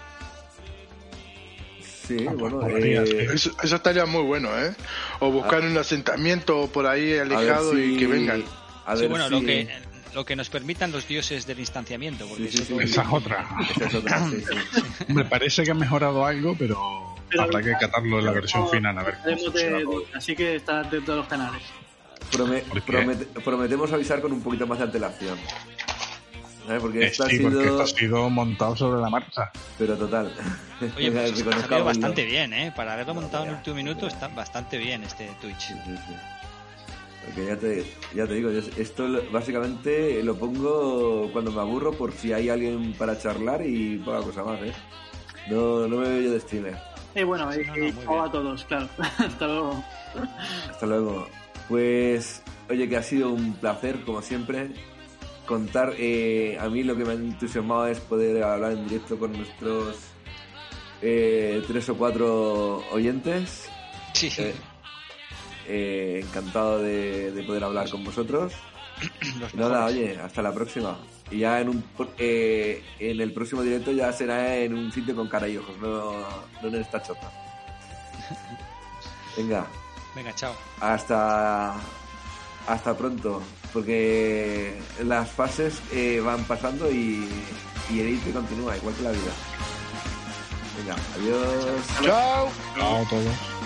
Sí, bueno, Podría eh, ser. eso, eso estaría muy bueno, ¿eh? O buscar un asentamiento por ahí alejado y que vengan. Sí, bueno, lo que, lo que nos permitan los dioses del instanciamiento. Porque Sí, sí, eso- sí. Esa es otra. Esa es otra, sí, sí. Me parece que ha mejorado algo, pero, Pero- habrá que catarlo en la versión final a ver de- así que está dentro de los canales. Prometemos avisar con un poquito más de antelación. ¿Sabes? Porque Eh, esto ha sí, porque esto sido... ha sido montado sobre la marcha. Pero total. Oye, pues ha salido Reconozcámoslo. bastante bien, ¿eh? Para haberlo montado en el último minuto está bastante bien este Twitch. Porque ya te, ya te digo, esto básicamente lo pongo cuando me aburro por si hay alguien para charlar y poca cosa más, ¿eh? No, no me veo yo de streamer. Y bueno, y, y chao a todos, claro. Hasta luego. Hasta luego. Pues, oye, que ha sido un placer, como siempre, contar. eh, a mí lo que me ha entusiasmado es poder hablar en directo con nuestros eh, tres o cuatro oyentes. Sí. Eh, eh, encantado de, de poder hablar con vosotros. Los nada, mejores. oye, hasta la próxima. Y ya en un eh, en el próximo directo ya será en un sitio con cara y ojos, no, no en esta chota. Venga, Venga, chao. hasta hasta pronto, porque las fases eh, van pasando y, y el inicio continúa, igual que la vida. Venga, adiós. Chao. Chao a todos.